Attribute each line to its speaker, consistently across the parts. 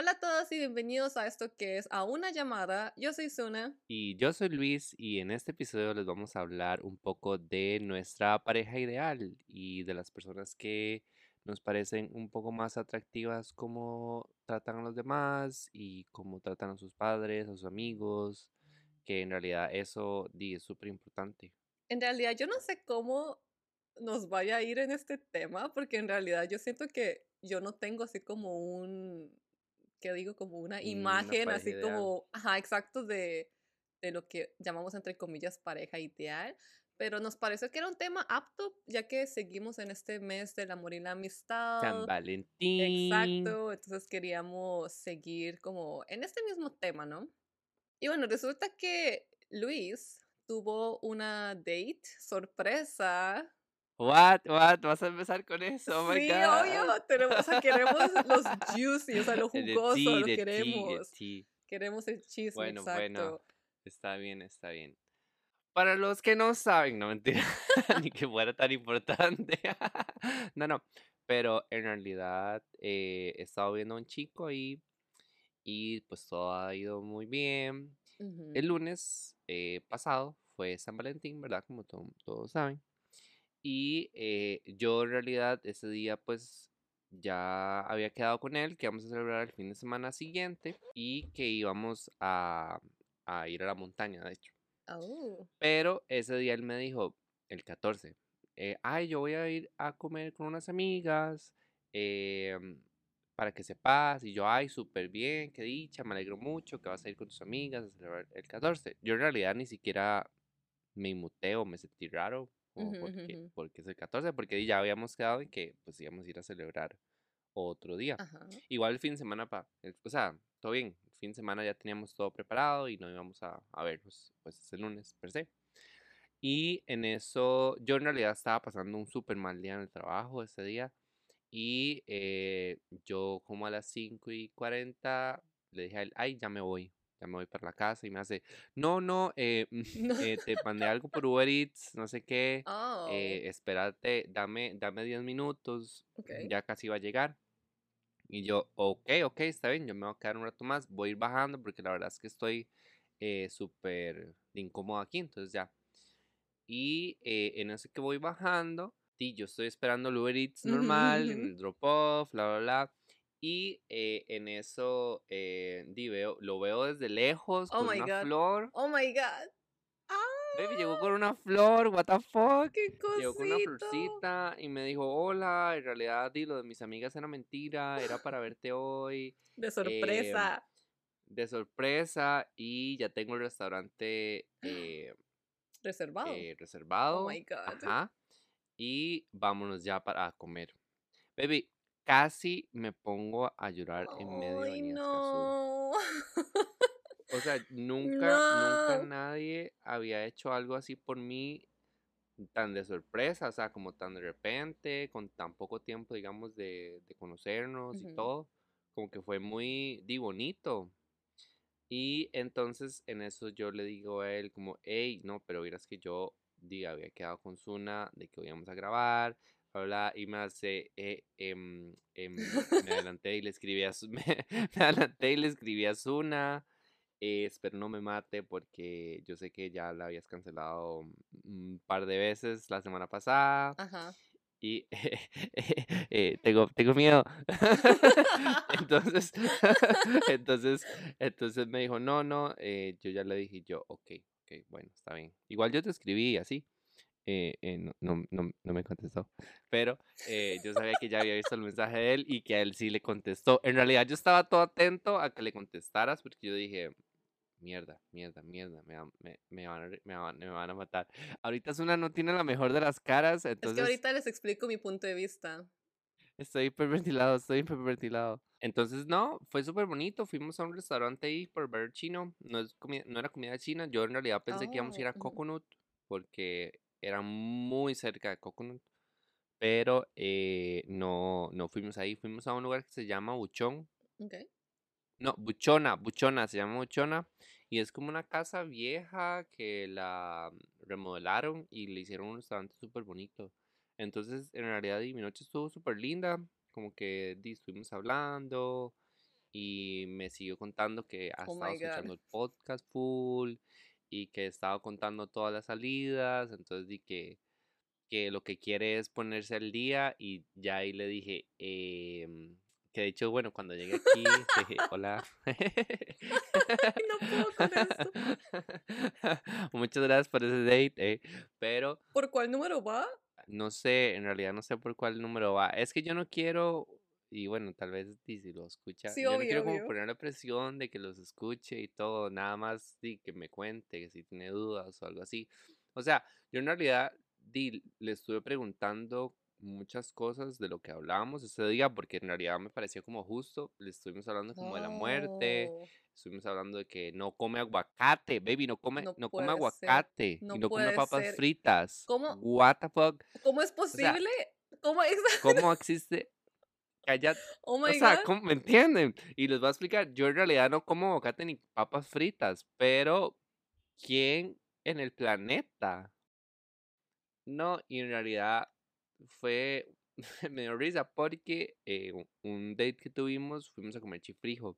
Speaker 1: Hola a todos y bienvenidos a esto que es A una llamada. Yo soy Suna.
Speaker 2: Y yo soy Luis y en este episodio les vamos a hablar un poco de nuestra pareja ideal y de las personas que nos parecen un poco más atractivas, cómo tratan a los demás y cómo tratan a sus padres, a sus amigos, que en realidad eso es súper importante.
Speaker 1: En realidad yo no sé cómo nos vaya a ir en este tema, porque en realidad yo siento que yo no tengo así como un, ¿qué digo? Como una
Speaker 2: Una
Speaker 1: imagen
Speaker 2: pareja
Speaker 1: así
Speaker 2: ideal.
Speaker 1: como, ajá, exacto de, de lo que llamamos entre comillas pareja ideal. Pero nos pareció que era un tema apto, ya que seguimos en este mes del amor y la amistad.
Speaker 2: San Valentín.
Speaker 1: Exacto, entonces queríamos seguir como en este mismo tema, ¿no? Y bueno, resulta que Luis tuvo una date sorpresa.
Speaker 2: What? What? ¿Vas a empezar con eso? Oh my
Speaker 1: sí,
Speaker 2: God.
Speaker 1: obvio, tenemos, o sea, queremos los juicy, o sea, lo
Speaker 2: The tea,
Speaker 1: jugoso, lo
Speaker 2: the tea, the
Speaker 1: queremos. Queremos el chisme,
Speaker 2: Bueno,
Speaker 1: exacto.
Speaker 2: bueno. Está bien, está bien. Para los que no saben, no mentira, ni que fuera tan importante. no, no. Pero en realidad eh, he estado viendo a un chico ahí y pues todo ha ido muy bien. El lunes eh, pasado fue San Valentín, ¿verdad? Como to- todos saben. Y eh, yo en realidad ese día pues ya había quedado con él que íbamos a celebrar el fin de semana siguiente y que íbamos a, a ir a la montaña, de hecho.
Speaker 1: Oh,
Speaker 2: Pero ese día él me dijo, el 14, eh, ay, yo voy a ir a comer con unas amigas em, para que sepas. Y yo, ay, súper bien, qué dicha, me alegro mucho que vas a ir con tus amigas a celebrar el 14. Yo en realidad ni siquiera me inmuté o me sentí raro como porque, porque es el 14, porque ya habíamos quedado en que pues íbamos a ir a celebrar otro día.
Speaker 1: ajá.
Speaker 2: Igual el fin de semana, pa, el- o sea, todo bien. El fin de semana ya teníamos todo preparado y no íbamos a, a vernos, pues ese lunes per se. Y en eso, yo en realidad estaba pasando un súper mal día en el trabajo ese día. Y eh, yo como a las 5 y 40 le dije a él, ay, ya me voy, ya me voy para la casa. Y me hace, no, no, eh, eh, te mandé algo por Uber Eats, no sé qué.
Speaker 1: Oh,
Speaker 2: eh, espérate, dame, dame 10 minutos,
Speaker 1: ok.
Speaker 2: ya casi va a llegar. Y yo, ok, ok, está bien, yo me voy a quedar un rato más, voy a ir bajando porque la verdad es que estoy eh, súper incómodo aquí, entonces ya. Y eh, en eso que voy bajando, y yo estoy esperando el Uber Eats normal, en el drop-off, bla, bla, bla. Y eh, en eso eh, di, veo, lo veo desde lejos
Speaker 1: Oh
Speaker 2: con
Speaker 1: my
Speaker 2: una
Speaker 1: God.
Speaker 2: flor.
Speaker 1: Oh my god.
Speaker 2: Baby, llegó
Speaker 1: Ah,
Speaker 2: con una flor, what the fuck.
Speaker 1: qué
Speaker 2: Llegó con una florcita y me dijo, hola, en realidad di, lo de mis amigas era mentira, era para verte hoy,
Speaker 1: De
Speaker 2: eh,
Speaker 1: sorpresa.
Speaker 2: de sorpresa y ya tengo el restaurante eh,
Speaker 1: Reservado.
Speaker 2: eh,
Speaker 1: Oh
Speaker 2: reservado.
Speaker 1: my god.
Speaker 2: Ajá. Y vámonos ya para comer. Baby, casi me pongo a llorar en medio de
Speaker 1: no.
Speaker 2: O sea, nunca, nunca nadie había hecho algo así por mí tan de sorpresa, o sea, como tan de repente, con tan poco tiempo, digamos, de, de conocernos y todo, como que fue muy, di, bonito. Y entonces en eso yo le digo a él como, hey, no, pero verás que yo, di, había quedado con Suna de que íbamos a grabar, bla, bla, y me hace, eh, em, em, me adelanté y le escribí a, me, me adelanté y le escribí a Suna, eh, espero no me mate porque yo sé que ya la habías cancelado un par de veces la semana pasada
Speaker 1: Ajá.
Speaker 2: y eh, tengo, tengo miedo. entonces, entonces, entonces me dijo, no, no, eh, yo ya le dije yo, ok, ok, bueno, está bien. Igual yo te escribí así. Eh, eh, no, no, no, no me contestó, pero eh, yo sabía que ya había visto el mensaje de él y que a él sí le contestó. En realidad yo estaba todo atento a que le contestaras porque yo dije, mierda, mierda, mierda, me, van- me, me van, a, me, van, me van a matar. Ahorita Zuna no tiene la mejor de las caras,
Speaker 1: Es que
Speaker 2: entonces
Speaker 1: ahorita les explico mi punto de vista.
Speaker 2: estoy hiperventilado, estoy hiperventilado. Entonces, no, fue súper bonito. Fuimos a un restaurante ahí por ver chino. No, es no era comida china. Yo en realidad pensé que íbamos a ir
Speaker 1: Oh,
Speaker 2: a
Speaker 1: ujú.
Speaker 2: Coconut porque era muy cerca de Coconut. Pero eh, no, no fuimos ahí. Fuimos a un lugar que se llama Buchón.
Speaker 1: Ok.
Speaker 2: No, Buchona, Buchona, se llama Buchona. Y es como una casa vieja que la remodelaron y le hicieron un restaurante súper bonito. Entonces, en realidad, mi noche estuvo súper linda. Como que estuvimos hablando y me siguió contando que ha
Speaker 1: Oh
Speaker 2: estado escuchando el podcast full y que estaba contando todas las salidas, entonces di que, que lo que quiere es ponerse al día y ya ahí le dije, em, que de hecho, bueno, cuando llegué aquí, dije, hola.
Speaker 1: No puedo con esto.
Speaker 2: Muchas gracias por ese date, eh, pero
Speaker 1: ¿Por cuál número va?
Speaker 2: no sé, en realidad no sé por cuál número va. Es que yo no quiero, y bueno, tal vez si lo escucha,
Speaker 1: Sí,
Speaker 2: yo no
Speaker 1: obvio,
Speaker 2: quiero como
Speaker 1: obvio.
Speaker 2: ponerle presión de que los escuche y todo, nada más di, que me cuente, que si tiene dudas o algo así. O sea, yo en realidad di, le estuve preguntando muchas cosas de lo que hablábamos ese día, porque en realidad me pareció como justo, le estuvimos hablando como de la muerte, estuvimos hablando de que no come aguacate, baby, no come,
Speaker 1: No
Speaker 2: no come aguacate
Speaker 1: no
Speaker 2: y no come papas
Speaker 1: ser.
Speaker 2: fritas.
Speaker 1: ¿Cómo?
Speaker 2: What the fuck?
Speaker 1: ¿Cómo es
Speaker 2: sea,
Speaker 1: posible? ¿Cómo es?
Speaker 2: ¿Cómo existe? Cállate.
Speaker 1: Oh
Speaker 2: O
Speaker 1: my
Speaker 2: sea,
Speaker 1: God.
Speaker 2: ¿cómo- ¿me entienden? Y les voy a explicar, yo en realidad no como aguacate ni papas fritas, pero ¿quién en el planeta? No, y en realidad fue, me dio risa porque eh, un- date que tuvimos, fuimos a comer chifrijo.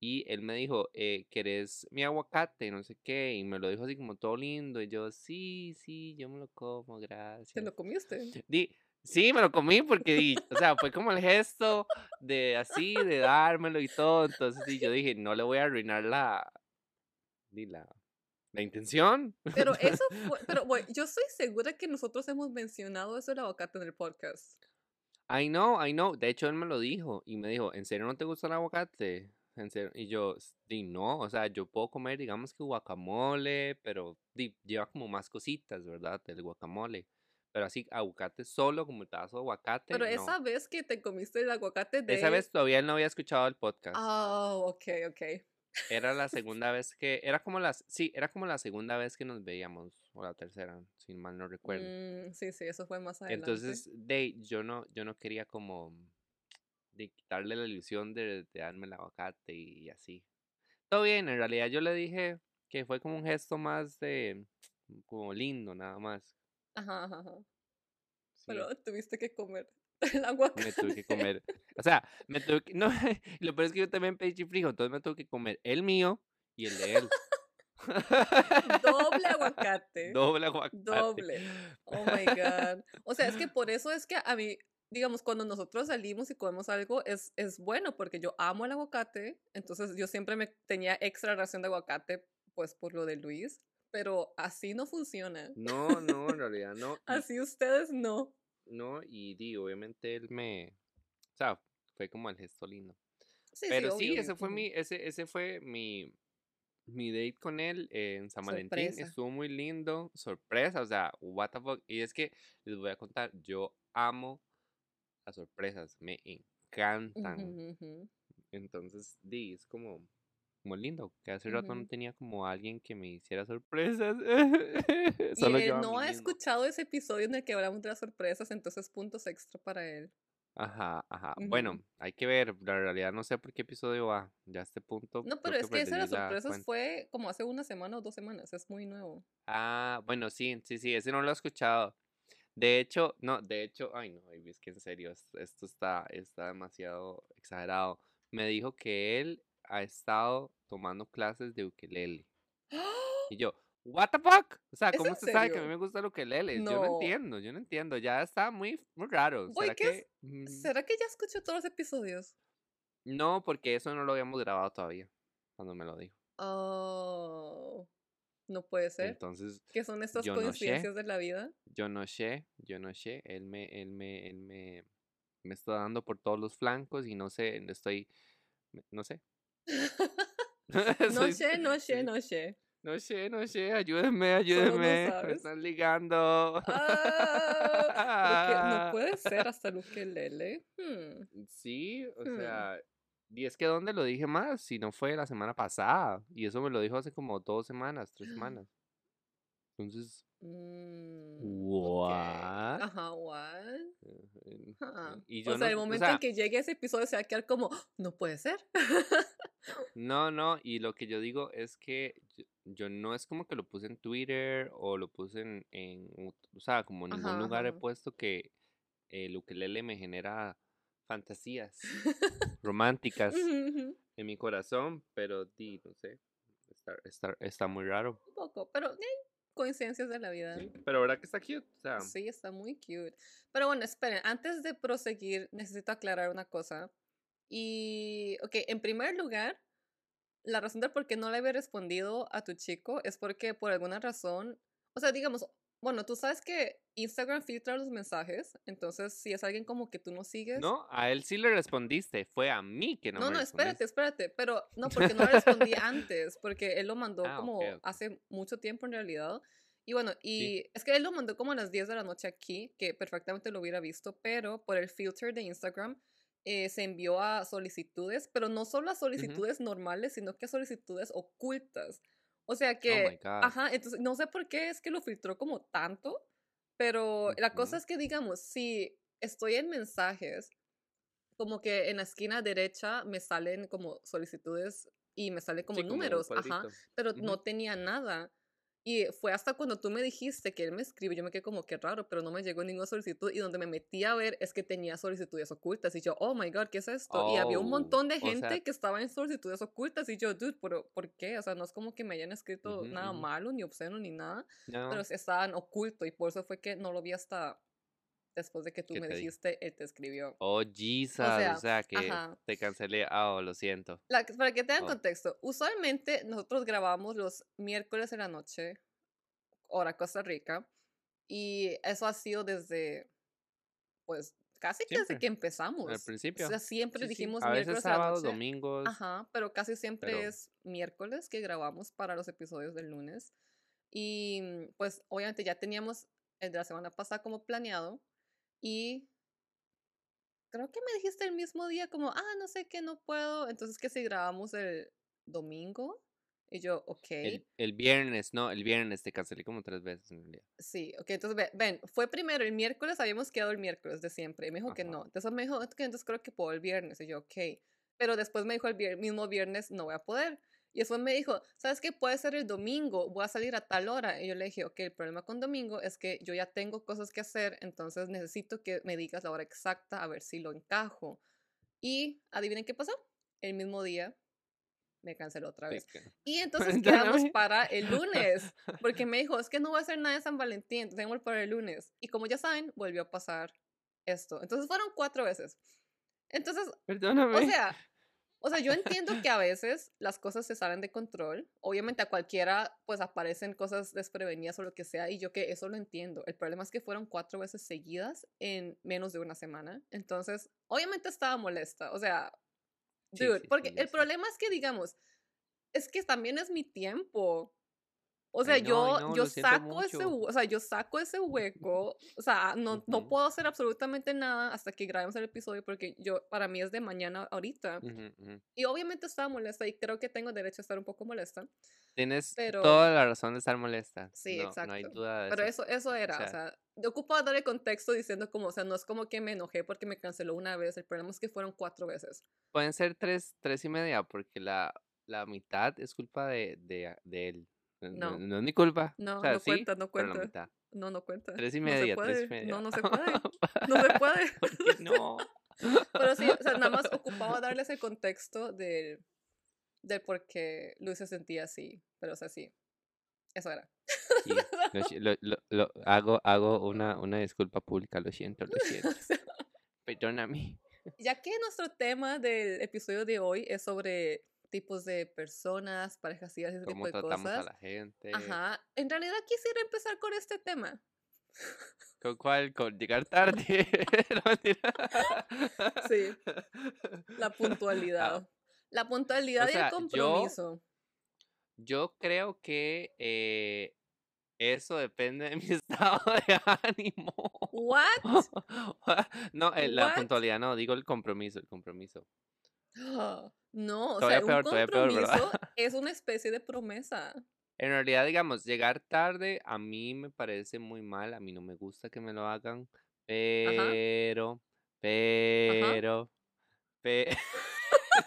Speaker 2: Y él me dijo, eh, ¿querés mi aguacate? No sé qué. Y me lo dijo así como todo lindo. Y yo, sí, sí, yo me lo como,
Speaker 1: ¿Te
Speaker 2: gracias.
Speaker 1: lo comiste?
Speaker 2: Di, sí, me lo comí porque, o sea, fue como el gesto de así, de dármelo y todo. Entonces, di, yo dije, no le voy a arruinar la, la, la intención.
Speaker 1: Pero eso fue, pero bueno, yo estoy segura que nosotros hemos mencionado eso del aguacate en el podcast.
Speaker 2: I know, I know. De hecho, él me lo dijo y me dijo, ¿en serio no te gusta el aguacate? En serio. Y yo, "S- di, no, o sea, yo puedo comer, digamos que guacamole, pero di, lleva como más cositas, ¿verdad? El guacamole. Pero así, aguacate solo, como el pedazo de aguacate,
Speaker 1: Pero
Speaker 2: no.
Speaker 1: esa vez que te comiste el aguacate de...
Speaker 2: Esa vez todavía él no había escuchado el podcast.
Speaker 1: Oh, ok, ok.
Speaker 2: Era la segunda vez que, era como las, sí, era como la segunda vez que nos veíamos, o la tercera, si mal no recuerdo.
Speaker 1: Mm, sí, sí, eso fue más adelante.
Speaker 2: Entonces, de, yo no, yo no quería como de quitarle la ilusión de, de darme el aguacate y, así. Todo bien, en realidad yo le dije que fue como un gesto más de, como lindo, nada más.
Speaker 1: Ajá, ajá, ajá.
Speaker 2: Sí,
Speaker 1: Pero tuviste que comer el aguacate.
Speaker 2: me tuve que comer. O sea, me tuve que, no, lo peor es que yo también pedí chifrijo, entonces me tuve que comer el mío y el de él.
Speaker 1: Doble aguacate.
Speaker 2: Doble aguacate.
Speaker 1: Doble. Oh my God. O sea, es que por eso es que a mí, digamos, cuando nosotros salimos y comemos algo, es, es bueno porque yo amo el aguacate. Entonces yo siempre me tenía extra ración de aguacate, pues por lo de Luis. Pero así no funciona.
Speaker 2: No, no, en realidad no.
Speaker 1: Así ustedes no.
Speaker 2: No, y di, obviamente él me, o sea, fue como el gesto lindo.
Speaker 1: Sí,
Speaker 2: Pero
Speaker 1: sí,
Speaker 2: ese fue mi, ese, ese fue mi, mi date con él en San Valentín.
Speaker 1: Sorpresa.
Speaker 2: Estuvo muy lindo, sorpresa, o sea, what the fuck. Y es que les voy a contar, yo amo las sorpresas, me encantan. Entonces, di, es como, como lindo, que hace rato no tenía como alguien que me hiciera sorpresas.
Speaker 1: Y él
Speaker 2: yo a
Speaker 1: no ha escuchado ese episodio en el que hablamos de las sorpresas, entonces puntos extra para él.
Speaker 2: Ajá, ajá. Bueno, hay que ver. La realidad no sé por qué episodio va. Ya a este punto.
Speaker 1: No, pero es que ese de las sorpresas
Speaker 2: cuenta.
Speaker 1: fue como hace una semana o dos semanas, es muy nuevo.
Speaker 2: Ah, bueno, sí, sí, sí. Ese no lo he escuchado. De hecho, no, de hecho, ay no, es que en serio, es- esto está, está demasiado exagerado. Me dijo que él ha estado tomando clases de ukelele. Y yo, what the fuck? O sea,
Speaker 1: ¿Es
Speaker 2: ¿cómo usted sabe que a mí me gusta el ukelele? Yo no
Speaker 1: No.
Speaker 2: entiendo, yo no entiendo. Ya está muy, muy raro. ¿Será que...? mm,
Speaker 1: ¿Será que ya escuchó todos los episodios?
Speaker 2: No, porque eso no lo habíamos grabado todavía, cuando me lo dijo.
Speaker 1: Oh, no puede ser.
Speaker 2: Entonces,
Speaker 1: ¿Qué son estas
Speaker 2: no sé.
Speaker 1: coincidencias de la vida?
Speaker 2: yo no sé, yo no sé. Él me, él me, él me, me está dando por todos los flancos y no sé, estoy, no sé.
Speaker 1: No sé, no sé, no sé.
Speaker 2: No sé, no sé, ayúdenme, ayúdenme. me están ligando.
Speaker 1: Ah, no puede ser hasta el ukelele. Hmm.
Speaker 2: Sí, o
Speaker 1: Hmm.
Speaker 2: sea, y es que ¿dónde lo dije más? Si no fue la semana pasada. Y eso me lo dijo hace como dos semanas, tres semanas. Entonces,
Speaker 1: Mm.
Speaker 2: What?
Speaker 1: Ajá, what? Ajá.
Speaker 2: y yo
Speaker 1: O sea,
Speaker 2: no-
Speaker 1: el
Speaker 2: o
Speaker 1: momento en que llegue ese episodio se va a quedar como, "¡Ah! no puede ser.
Speaker 2: No, no, y lo que yo digo es que yo, yo no es como que lo puse en Twitter o lo puse en, o sea, como en ningún
Speaker 1: Ajá,
Speaker 2: lugar he puesto que el ukelele me genera fantasías románticas en mi corazón, pero di, no sé, está, está, está muy raro.
Speaker 1: Un poco, pero eh, coincidencias de la vida.
Speaker 2: Sí, pero verdad que está cute, o sea,
Speaker 1: Sí, está muy cute. Pero bueno, esperen, antes de proseguir, necesito aclarar una cosa. Y, ok, en primer lugar, la razón de por qué no le había respondido a tu chico es porque por alguna razón, o sea, digamos, bueno, tú sabes que Instagram filtra los mensajes, entonces si es alguien como que tú no sigues.
Speaker 2: no, a él sí le respondiste, fue a mí que no,
Speaker 1: No,
Speaker 2: me
Speaker 1: no, espérate,
Speaker 2: respondiste.
Speaker 1: espérate, pero no, porque no le respondí antes, porque él lo mandó
Speaker 2: Ah,
Speaker 1: como
Speaker 2: ok, ok.
Speaker 1: hace mucho tiempo en realidad. Y bueno, y es que él lo mandó como a las 10 de la noche aquí, que perfectamente lo hubiera visto, pero por el filter de Instagram eh, se envió a solicitudes, pero no solo a solicitudes normales, sino que a solicitudes ocultas. O sea
Speaker 2: Oh
Speaker 1: que,
Speaker 2: God.
Speaker 1: ajá, entonces no sé por qué es que lo filtró como tanto, pero la cosa es que, digamos, si estoy en mensajes, como que en la esquina derecha me salen como solicitudes y me salen como
Speaker 2: Sí,
Speaker 1: números, ajá,
Speaker 2: cuadrito.
Speaker 1: pero
Speaker 2: Ujú.
Speaker 1: no tenía nada. Y fue hasta cuando tú me dijiste que él me escribe, yo me quedé como que raro, pero no me llegó ninguna solicitud. Y donde me metí a ver es que tenía solicitudes ocultas. Y yo, oh my god, ¿qué es esto? y había un
Speaker 2: Oh,
Speaker 1: montón de
Speaker 2: o sea-
Speaker 1: gente que estaba en solicitudes ocultas. Y yo, dude, ¿pero por qué? O sea, no es como que me hayan escrito
Speaker 2: Ujú,
Speaker 1: nada
Speaker 2: ujú.
Speaker 1: malo, ni obsceno, ni nada
Speaker 2: No,
Speaker 1: pero estaban oculto y por eso fue que no lo vi hasta después de que tú
Speaker 2: ¿Qué
Speaker 1: me dijiste, él te escribió.
Speaker 2: Oh, Jesus, o
Speaker 1: sea,
Speaker 2: sea, que
Speaker 1: ajá.
Speaker 2: te cancelé. Ah, oh, lo siento.
Speaker 1: La- para que tengan
Speaker 2: Oh.
Speaker 1: contexto, usualmente nosotros grabamos los miércoles en la noche, hora Costa Rica, y eso ha sido desde, pues, casi que desde
Speaker 2: Siempre,
Speaker 1: que empezamos.
Speaker 2: Al principio.
Speaker 1: O sea, siempre
Speaker 2: Sí, sí.
Speaker 1: dijimos
Speaker 2: A veces
Speaker 1: miércoles la
Speaker 2: sábados, domingos.
Speaker 1: Ajá, pero casi siempre
Speaker 2: pero-
Speaker 1: es miércoles que grabamos para los episodios del lunes. Y pues obviamente ya teníamos el de la semana pasada como planeado y creo que me dijiste el mismo día como, ah, no sé qué, no puedo. Entonces que si grabamos el domingo y yo, ok.
Speaker 2: El, el viernes, no, el viernes te cancelé como tres veces en realidad.
Speaker 1: Sí, ok, entonces ve- ven, fue primero el miércoles, habíamos quedado el miércoles de siempre, y me dijo que no, entonces me dijo, "Es que entonces creo que puedo el viernes, y yo, ok, pero después me dijo el vier- mismo viernes, no voy a poder, y después me dijo, ¿sabes qué? Puede ser el domingo, voy a salir a tal hora, y yo le dije, ok, el problema con domingo es que yo ya tengo cosas que hacer, entonces necesito que me digas la hora exacta a ver si lo encajo, y adivinen qué pasó, el mismo día me canceló otra vez. Y entonces quedamos para el lunes, porque me dijo, es que no voy a hacer nada de San Valentín, tenemos para el lunes. Y como ya saben, volvió a pasar esto. Entonces fueron cuatro veces. Entonces,
Speaker 2: Perdóname.
Speaker 1: o sea, o sea, yo entiendo que a veces las cosas se salen de control. Obviamente a cualquiera pues aparecen cosas desprevenidas o lo que sea y yo que eso lo entiendo. El problema es que fueron cuatro veces seguidas en menos de una semana. Entonces, obviamente estaba molesta. O sea, dude,
Speaker 2: sí, sí,
Speaker 1: porque el problema es que digamos, es que también es mi tiempo. O sea,
Speaker 2: Ay, no,
Speaker 1: yo,
Speaker 2: no,
Speaker 1: yo saco ese,
Speaker 2: mucho.
Speaker 1: o sea, yo saco ese hueco, o sea, no, no
Speaker 2: Ujú.
Speaker 1: puedo hacer absolutamente nada hasta que grabemos el episodio porque yo, para mí es de mañana ahorita.
Speaker 2: Ujú, ujú.
Speaker 1: Y obviamente estaba molesta y creo que tengo derecho a estar un poco molesta.
Speaker 2: Tienes
Speaker 1: Pero-
Speaker 2: toda la razón de estar molesta.
Speaker 1: Sí,
Speaker 2: no,
Speaker 1: exacto.
Speaker 2: No hay duda de
Speaker 1: Pero
Speaker 2: eso.
Speaker 1: eso, eso era, o
Speaker 2: sea-
Speaker 1: sea, yo ocupaba dar el contexto diciendo como, o sea, no es como que me enojé porque me canceló una vez, el problema es que fueron cuatro veces.
Speaker 2: Pueden ser tres, tres y media, porque la, la mitad es culpa de, de, de él. No.
Speaker 1: No.
Speaker 2: no es mi culpa.
Speaker 1: No,
Speaker 2: o sea,
Speaker 1: no
Speaker 2: sí,
Speaker 1: cuenta, no cuenta. No, no cuenta.
Speaker 2: Tres y
Speaker 1: No
Speaker 2: media,
Speaker 1: puede.
Speaker 2: tres y media.
Speaker 1: No, no se puede. No se puede.
Speaker 2: ¿Por qué no?
Speaker 1: Pero sí, o sea, nada más ocupaba darles el contexto del, del por qué Luis se sentía así. Pero, o sea, sí. Eso era.
Speaker 2: Sí, lo si- lo- lo- lo- hago, hago una, una disculpa pública, lo siento, lo siento. Perdóname.
Speaker 1: Ya que nuestro tema del episodio de hoy es sobre tipos de personas, parejas y ese tipo de
Speaker 2: tratamos a
Speaker 1: cosas.
Speaker 2: la gente.
Speaker 1: Ajá. En realidad quisiera empezar con este tema.
Speaker 2: ¿Con cuál? Con llegar tarde.
Speaker 1: Sí. La puntualidad.
Speaker 2: Ah,
Speaker 1: La puntualidad y
Speaker 2: sea,
Speaker 1: el compromiso.
Speaker 2: Yo creo que eh, eso depende de mi estado de ánimo.
Speaker 1: ¿What?
Speaker 2: No, eh, la puntualidad no, digo el compromiso, el compromiso.
Speaker 1: No, o
Speaker 2: Todavía
Speaker 1: sea,
Speaker 2: peor,
Speaker 1: un
Speaker 2: todavía peor,
Speaker 1: compromiso es una especie de promesa.
Speaker 2: En realidad, digamos, llegar tarde a mí me parece muy mal, a mí no me gusta que me lo hagan, pero, pero, pe-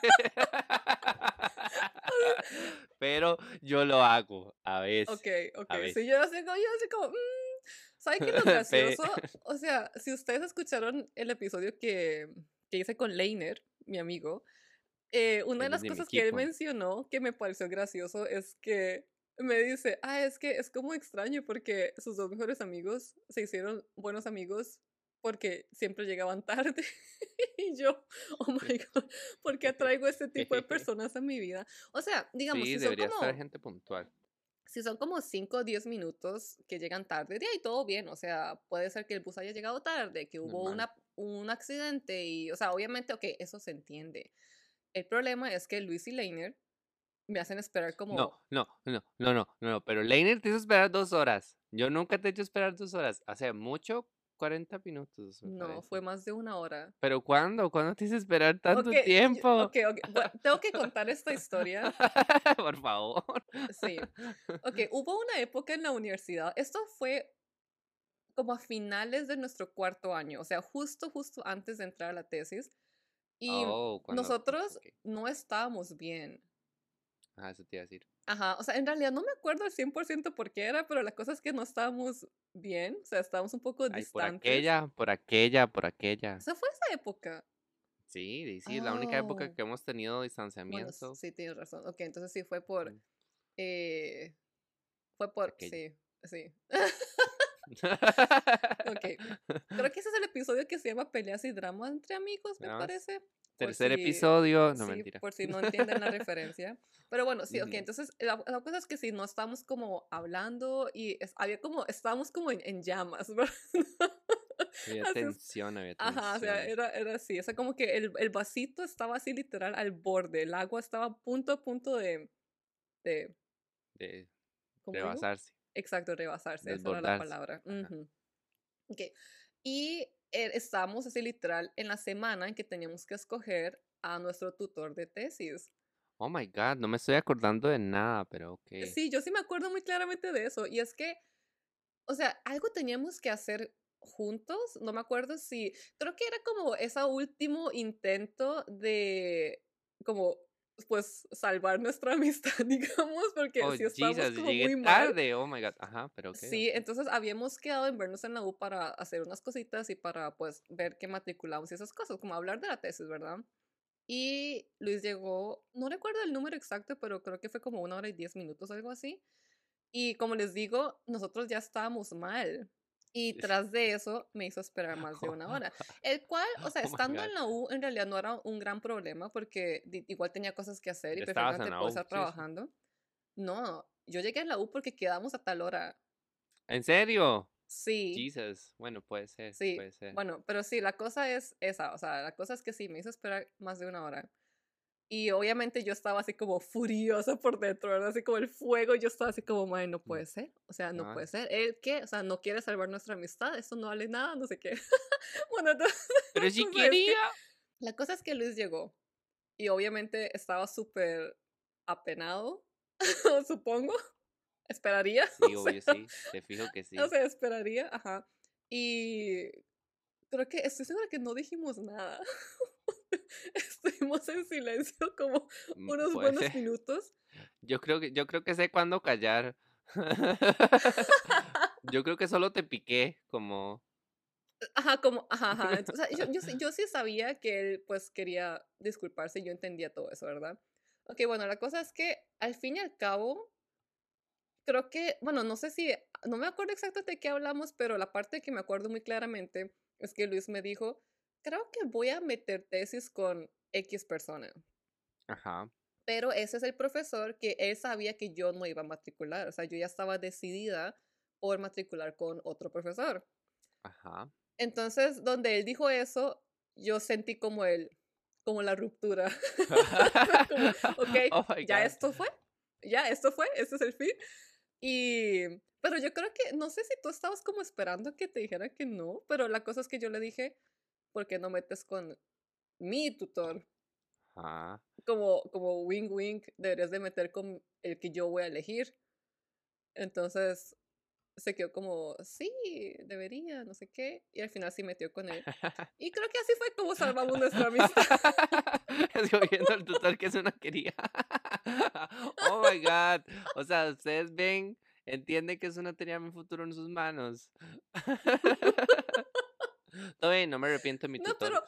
Speaker 2: pero yo lo hago a veces.
Speaker 1: Ok, ok.
Speaker 2: a
Speaker 1: Sí,
Speaker 2: veces.
Speaker 1: yo así como, yo así como, mm, ¿saben qué es lo gracioso? O sea, si ustedes escucharon el episodio que, que hice con Leiner, mi amigo, eh, una de las cosas que él mencionó que me pareció gracioso es que me dice, ah, es que es como extraño porque sus dos mejores amigos se hicieron buenos amigos porque siempre llegaban tarde. y yo, oh my god, ¿por qué atraigo este tipo de personas a mi vida? O sea, digamos,
Speaker 2: Sí,
Speaker 1: si son como
Speaker 2: estar gente puntual.
Speaker 1: si son como 5 o 10 minutos que llegan tarde, de ahí todo bien, o sea, puede ser que el bus haya llegado tarde, que hubo
Speaker 2: Normal.
Speaker 1: una, un accidente y, o sea, obviamente, ok, eso se entiende. El problema es que Luis y Leiner me hacen esperar como...
Speaker 2: No, no, no, no, no, no, pero Leiner te hizo esperar dos horas. Yo nunca te he hecho esperar dos horas. Hace mucho, 40 minutos.
Speaker 1: No,
Speaker 2: parece.
Speaker 1: fue más de una hora.
Speaker 2: ¿Pero cuándo? ¿Cuándo te hice esperar tanto
Speaker 1: Ok, yo-
Speaker 2: tiempo?
Speaker 1: Ok, ok, bueno, tengo que contar esta historia.
Speaker 2: Por favor.
Speaker 1: Sí. Ok, hubo una época en la universidad, esto fue como a finales de nuestro cuarto año, o sea, justo, justo antes de entrar a la tesis. Y
Speaker 2: Oh,
Speaker 1: nosotros no estábamos bien.
Speaker 2: Ah, eso te iba a decir.
Speaker 1: Ajá, o sea, en realidad no me acuerdo al 100% por qué era, pero la cosa es que no estábamos bien, o sea, estábamos un poco
Speaker 2: Ay, por
Speaker 1: distantes.
Speaker 2: aquella, por aquella, por aquella.
Speaker 1: O sea, fue esa época.
Speaker 2: Sí, sí, es la única época
Speaker 1: Oh.
Speaker 2: que hemos tenido
Speaker 1: Bueno,
Speaker 2: distanciamiento.
Speaker 1: sí, tienes razón. Ok, entonces sí fue por... Eh, fue por...
Speaker 2: Aquella.
Speaker 1: Sí, sí. Ok. Creo que ese es el episodio que se llama Peleas y Drama entre amigos, me
Speaker 2: Dramas.
Speaker 1: parece. por
Speaker 2: Tercer
Speaker 1: si-
Speaker 2: episodio, no
Speaker 1: sí,
Speaker 2: mentira.
Speaker 1: por si no entienden la referencia. Pero bueno, sí, ok, entonces la, la cosa es que sí, no estábamos como hablando y es- había como, estábamos como en, en llamas, ¿verdad?
Speaker 2: Había tensión, había tensión.
Speaker 1: Ajá, o sea, era, era así, o sea, como que el, el vasito estaba así literal al borde, el agua estaba a punto a punto de, de
Speaker 2: de
Speaker 1: ¿cómo digo? Exacto, rebasarse, esa era la palabra.
Speaker 2: Ajá.
Speaker 1: Ujú. Ok. Y eh, estábamos así literal en la semana en que teníamos que escoger a nuestro tutor de tesis.
Speaker 2: Oh my god, no me estoy acordando de nada, pero ok.
Speaker 1: Sí, yo sí me acuerdo muy claramente de eso. Y es que, o sea, algo teníamos que hacer juntos. No me acuerdo si, creo que era como ese último intento de, como, pues, salvar nuestra amistad, digamos, porque
Speaker 2: Oh,
Speaker 1: si estábamos
Speaker 2: Jesus,
Speaker 1: como
Speaker 2: llegué
Speaker 1: muy mal.
Speaker 2: tarde. Oh my god, ajá, pero ok.
Speaker 1: Sí,
Speaker 2: ok.
Speaker 1: entonces habíamos quedado en vernos en la U para hacer unas cositas y para pues ver qué matriculamos y esas cosas, como hablar de la tesis, ¿verdad? Y Luis llegó, no recuerdo el número exacto, pero creo que fue como una hora y diez minutos, algo así. Y como les digo, nosotros ya estábamos mal. Y tras de eso me hizo esperar más de una hora. El cual, o sea,
Speaker 2: Oh
Speaker 1: estando en la U en realidad no era un gran problema porque igual tenía cosas que hacer y perfectamente
Speaker 2: U,
Speaker 1: estar
Speaker 2: sí, sí.
Speaker 1: trabajando. No, yo llegué a la U porque quedamos a tal hora.
Speaker 2: ¿En serio?
Speaker 1: Sí.
Speaker 2: Jesus. Bueno, puede ser.
Speaker 1: Sí,
Speaker 2: Puede ser.
Speaker 1: bueno, pero sí, la cosa es esa, o sea, la cosa es que sí, me hizo esperar más de una hora. Y obviamente yo estaba así como furiosa por dentro, ¿verdad? Así como el fuego, yo estaba así como, madre, no puede ser, o sea, no
Speaker 2: Ah.
Speaker 1: puede ser. ¿Él qué? O sea, no quiere salvar nuestra amistad, eso no vale nada, no sé qué. bueno, entonces,
Speaker 2: Pero
Speaker 1: la
Speaker 2: si quería.
Speaker 1: la cosa es que Luis llegó y obviamente estaba súper apenado, supongo, esperaría.
Speaker 2: Sí,
Speaker 1: o
Speaker 2: obvio,
Speaker 1: sea,
Speaker 2: sí. Te fijo que sí.
Speaker 1: o sea, esperaría, ajá. Y creo que estoy segura que no dijimos nada. Estuvimos en silencio como
Speaker 2: Mm,
Speaker 1: unos
Speaker 2: puede
Speaker 1: buenos
Speaker 2: ser.
Speaker 1: minutos.
Speaker 2: Yo creo que, yo creo que sé cuándo callar. yo creo que solo te piqué, como.
Speaker 1: Ajá, como, ajá, ajá. Entonces, o sea, yo, yo, sí- yo sí sabía que él pues quería disculparse y yo entendía todo eso, ¿verdad? Ok, bueno, la cosa es que al fin y al cabo, creo que, bueno, no sé si, no me acuerdo exactamente de qué hablamos, pero la parte que me acuerdo muy claramente es que Luis me dijo, creo que voy a meter tesis con X persona.
Speaker 2: Ajá.
Speaker 1: Pero ese es el profesor que él sabía que yo no iba a matricular. O sea, yo ya estaba decidida por matricular con otro profesor.
Speaker 2: Ajá.
Speaker 1: Entonces, donde él dijo eso, yo sentí como el, como la ruptura. como, ok,
Speaker 2: Oh
Speaker 1: ya esto fue, ya esto fue, este es el fin. Y, pero yo creo que, no sé si tú estabas como esperando que te dijera que no, pero la cosa es que yo le dije, ¿por qué no metes con mi tutor?
Speaker 2: Ajá.
Speaker 1: como, como wing wing, deberías de meter con el que yo voy a elegir. Entonces se quedó como, sí, debería, no sé qué. Y al final sí metió con él. Y creo que así fue como salvamos nuestra amistad.
Speaker 2: Escogiendo el tutor que eso no quería. oh my god. O sea, ustedes ven, entienden que eso no tenía mi futuro en sus manos. No me arrepiento de mi
Speaker 1: No,
Speaker 2: tutor.
Speaker 1: pero,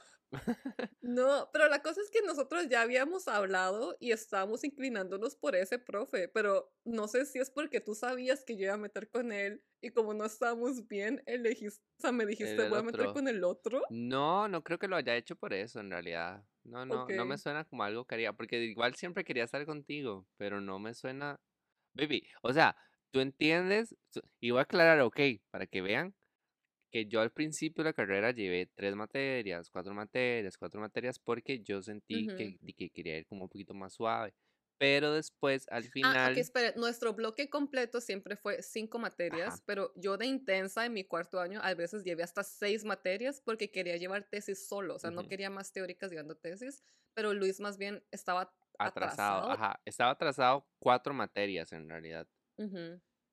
Speaker 1: No, pero la cosa es que nosotros ya habíamos hablado y estábamos inclinándonos por ese profe, pero no sé si es porque tú sabías que yo iba a meter con él y como no estábamos bien, elegiste, o sea, me dijiste, voy a meter con el otro.
Speaker 2: No, no creo que lo haya hecho por eso en realidad. No, no, no me suena como algo que haría, porque igual siempre quería estar contigo, pero no me suena, baby, o sea, tú entiendes, y voy a aclarar, ok, para que vean que yo al principio de la carrera llevé tres materias, cuatro materias, cuatro materias, porque yo sentí que, que, quería ir como un poquito más suave. Pero después, al final... Ah,
Speaker 1: aquí, espera, nuestro bloque completo siempre fue cinco materias, pero yo de intensa en mi cuarto año a veces llevé hasta seis materias porque quería llevar tesis solo, o sea, no quería más teóricas llevando tesis, pero Luis más bien estaba atrasado.
Speaker 2: Ajá, estaba atrasado cuatro materias en realidad.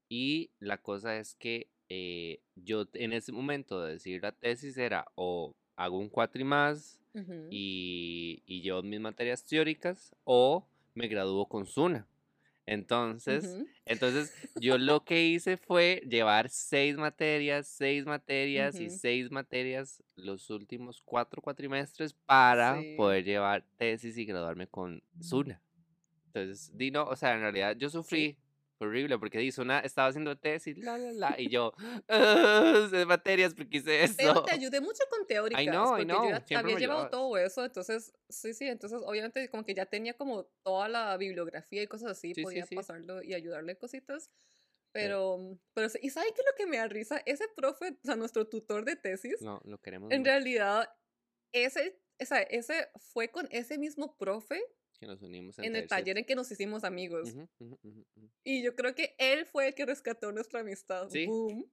Speaker 2: Y la cosa es que eh, yo en ese momento de decir la tesis era o hago un cuatri más y, y, llevo mis materias teóricas o me gradúo con SUNA. Entonces, entonces yo lo que hice fue llevar seis materias, seis materias y seis materias los últimos cuatro cuatrimestres para poder llevar tesis y graduarme con SUNA. Entonces, Dino, o sea, en realidad yo sufrí horrible porque dice una estaba haciendo tesis la la la y yo de materias porque hice eso
Speaker 1: pero te ayudé mucho con teóricas porque yo ya había llevado todo eso entonces sí sí entonces obviamente como que ya tenía como toda la bibliografía y cosas así podía pasarlo y ayudarle cositas pero, pero, ¿y saben qué es lo que me da risa? Ese profe, o sea, nuestro tutor de tesis.
Speaker 2: No, lo queremos.
Speaker 1: En realidad, ese, esa, ese fue con ese mismo profe
Speaker 2: que nos unimos
Speaker 1: en, el taller en que nos hicimos amigos. Y yo creo que él fue el que rescató nuestra amistad.
Speaker 2: Sí,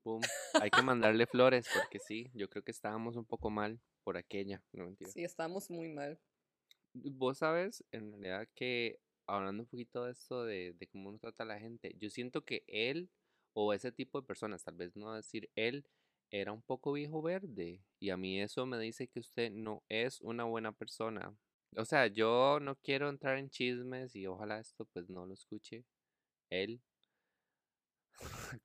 Speaker 2: boom. Hay que mandarle flores porque sí, yo creo que estábamos un poco mal por aquella. No,
Speaker 1: sí, estábamos muy mal.
Speaker 2: Vos sabes, en realidad que hablando un poquito de esto de, de cómo nos trata la gente, yo siento que él o ese tipo de personas, tal vez no decir él, era un poco viejo verde. Y a mí eso me dice que usted no es una buena persona. O sea, yo no quiero entrar en chismes y ojalá esto pues no lo escuche él.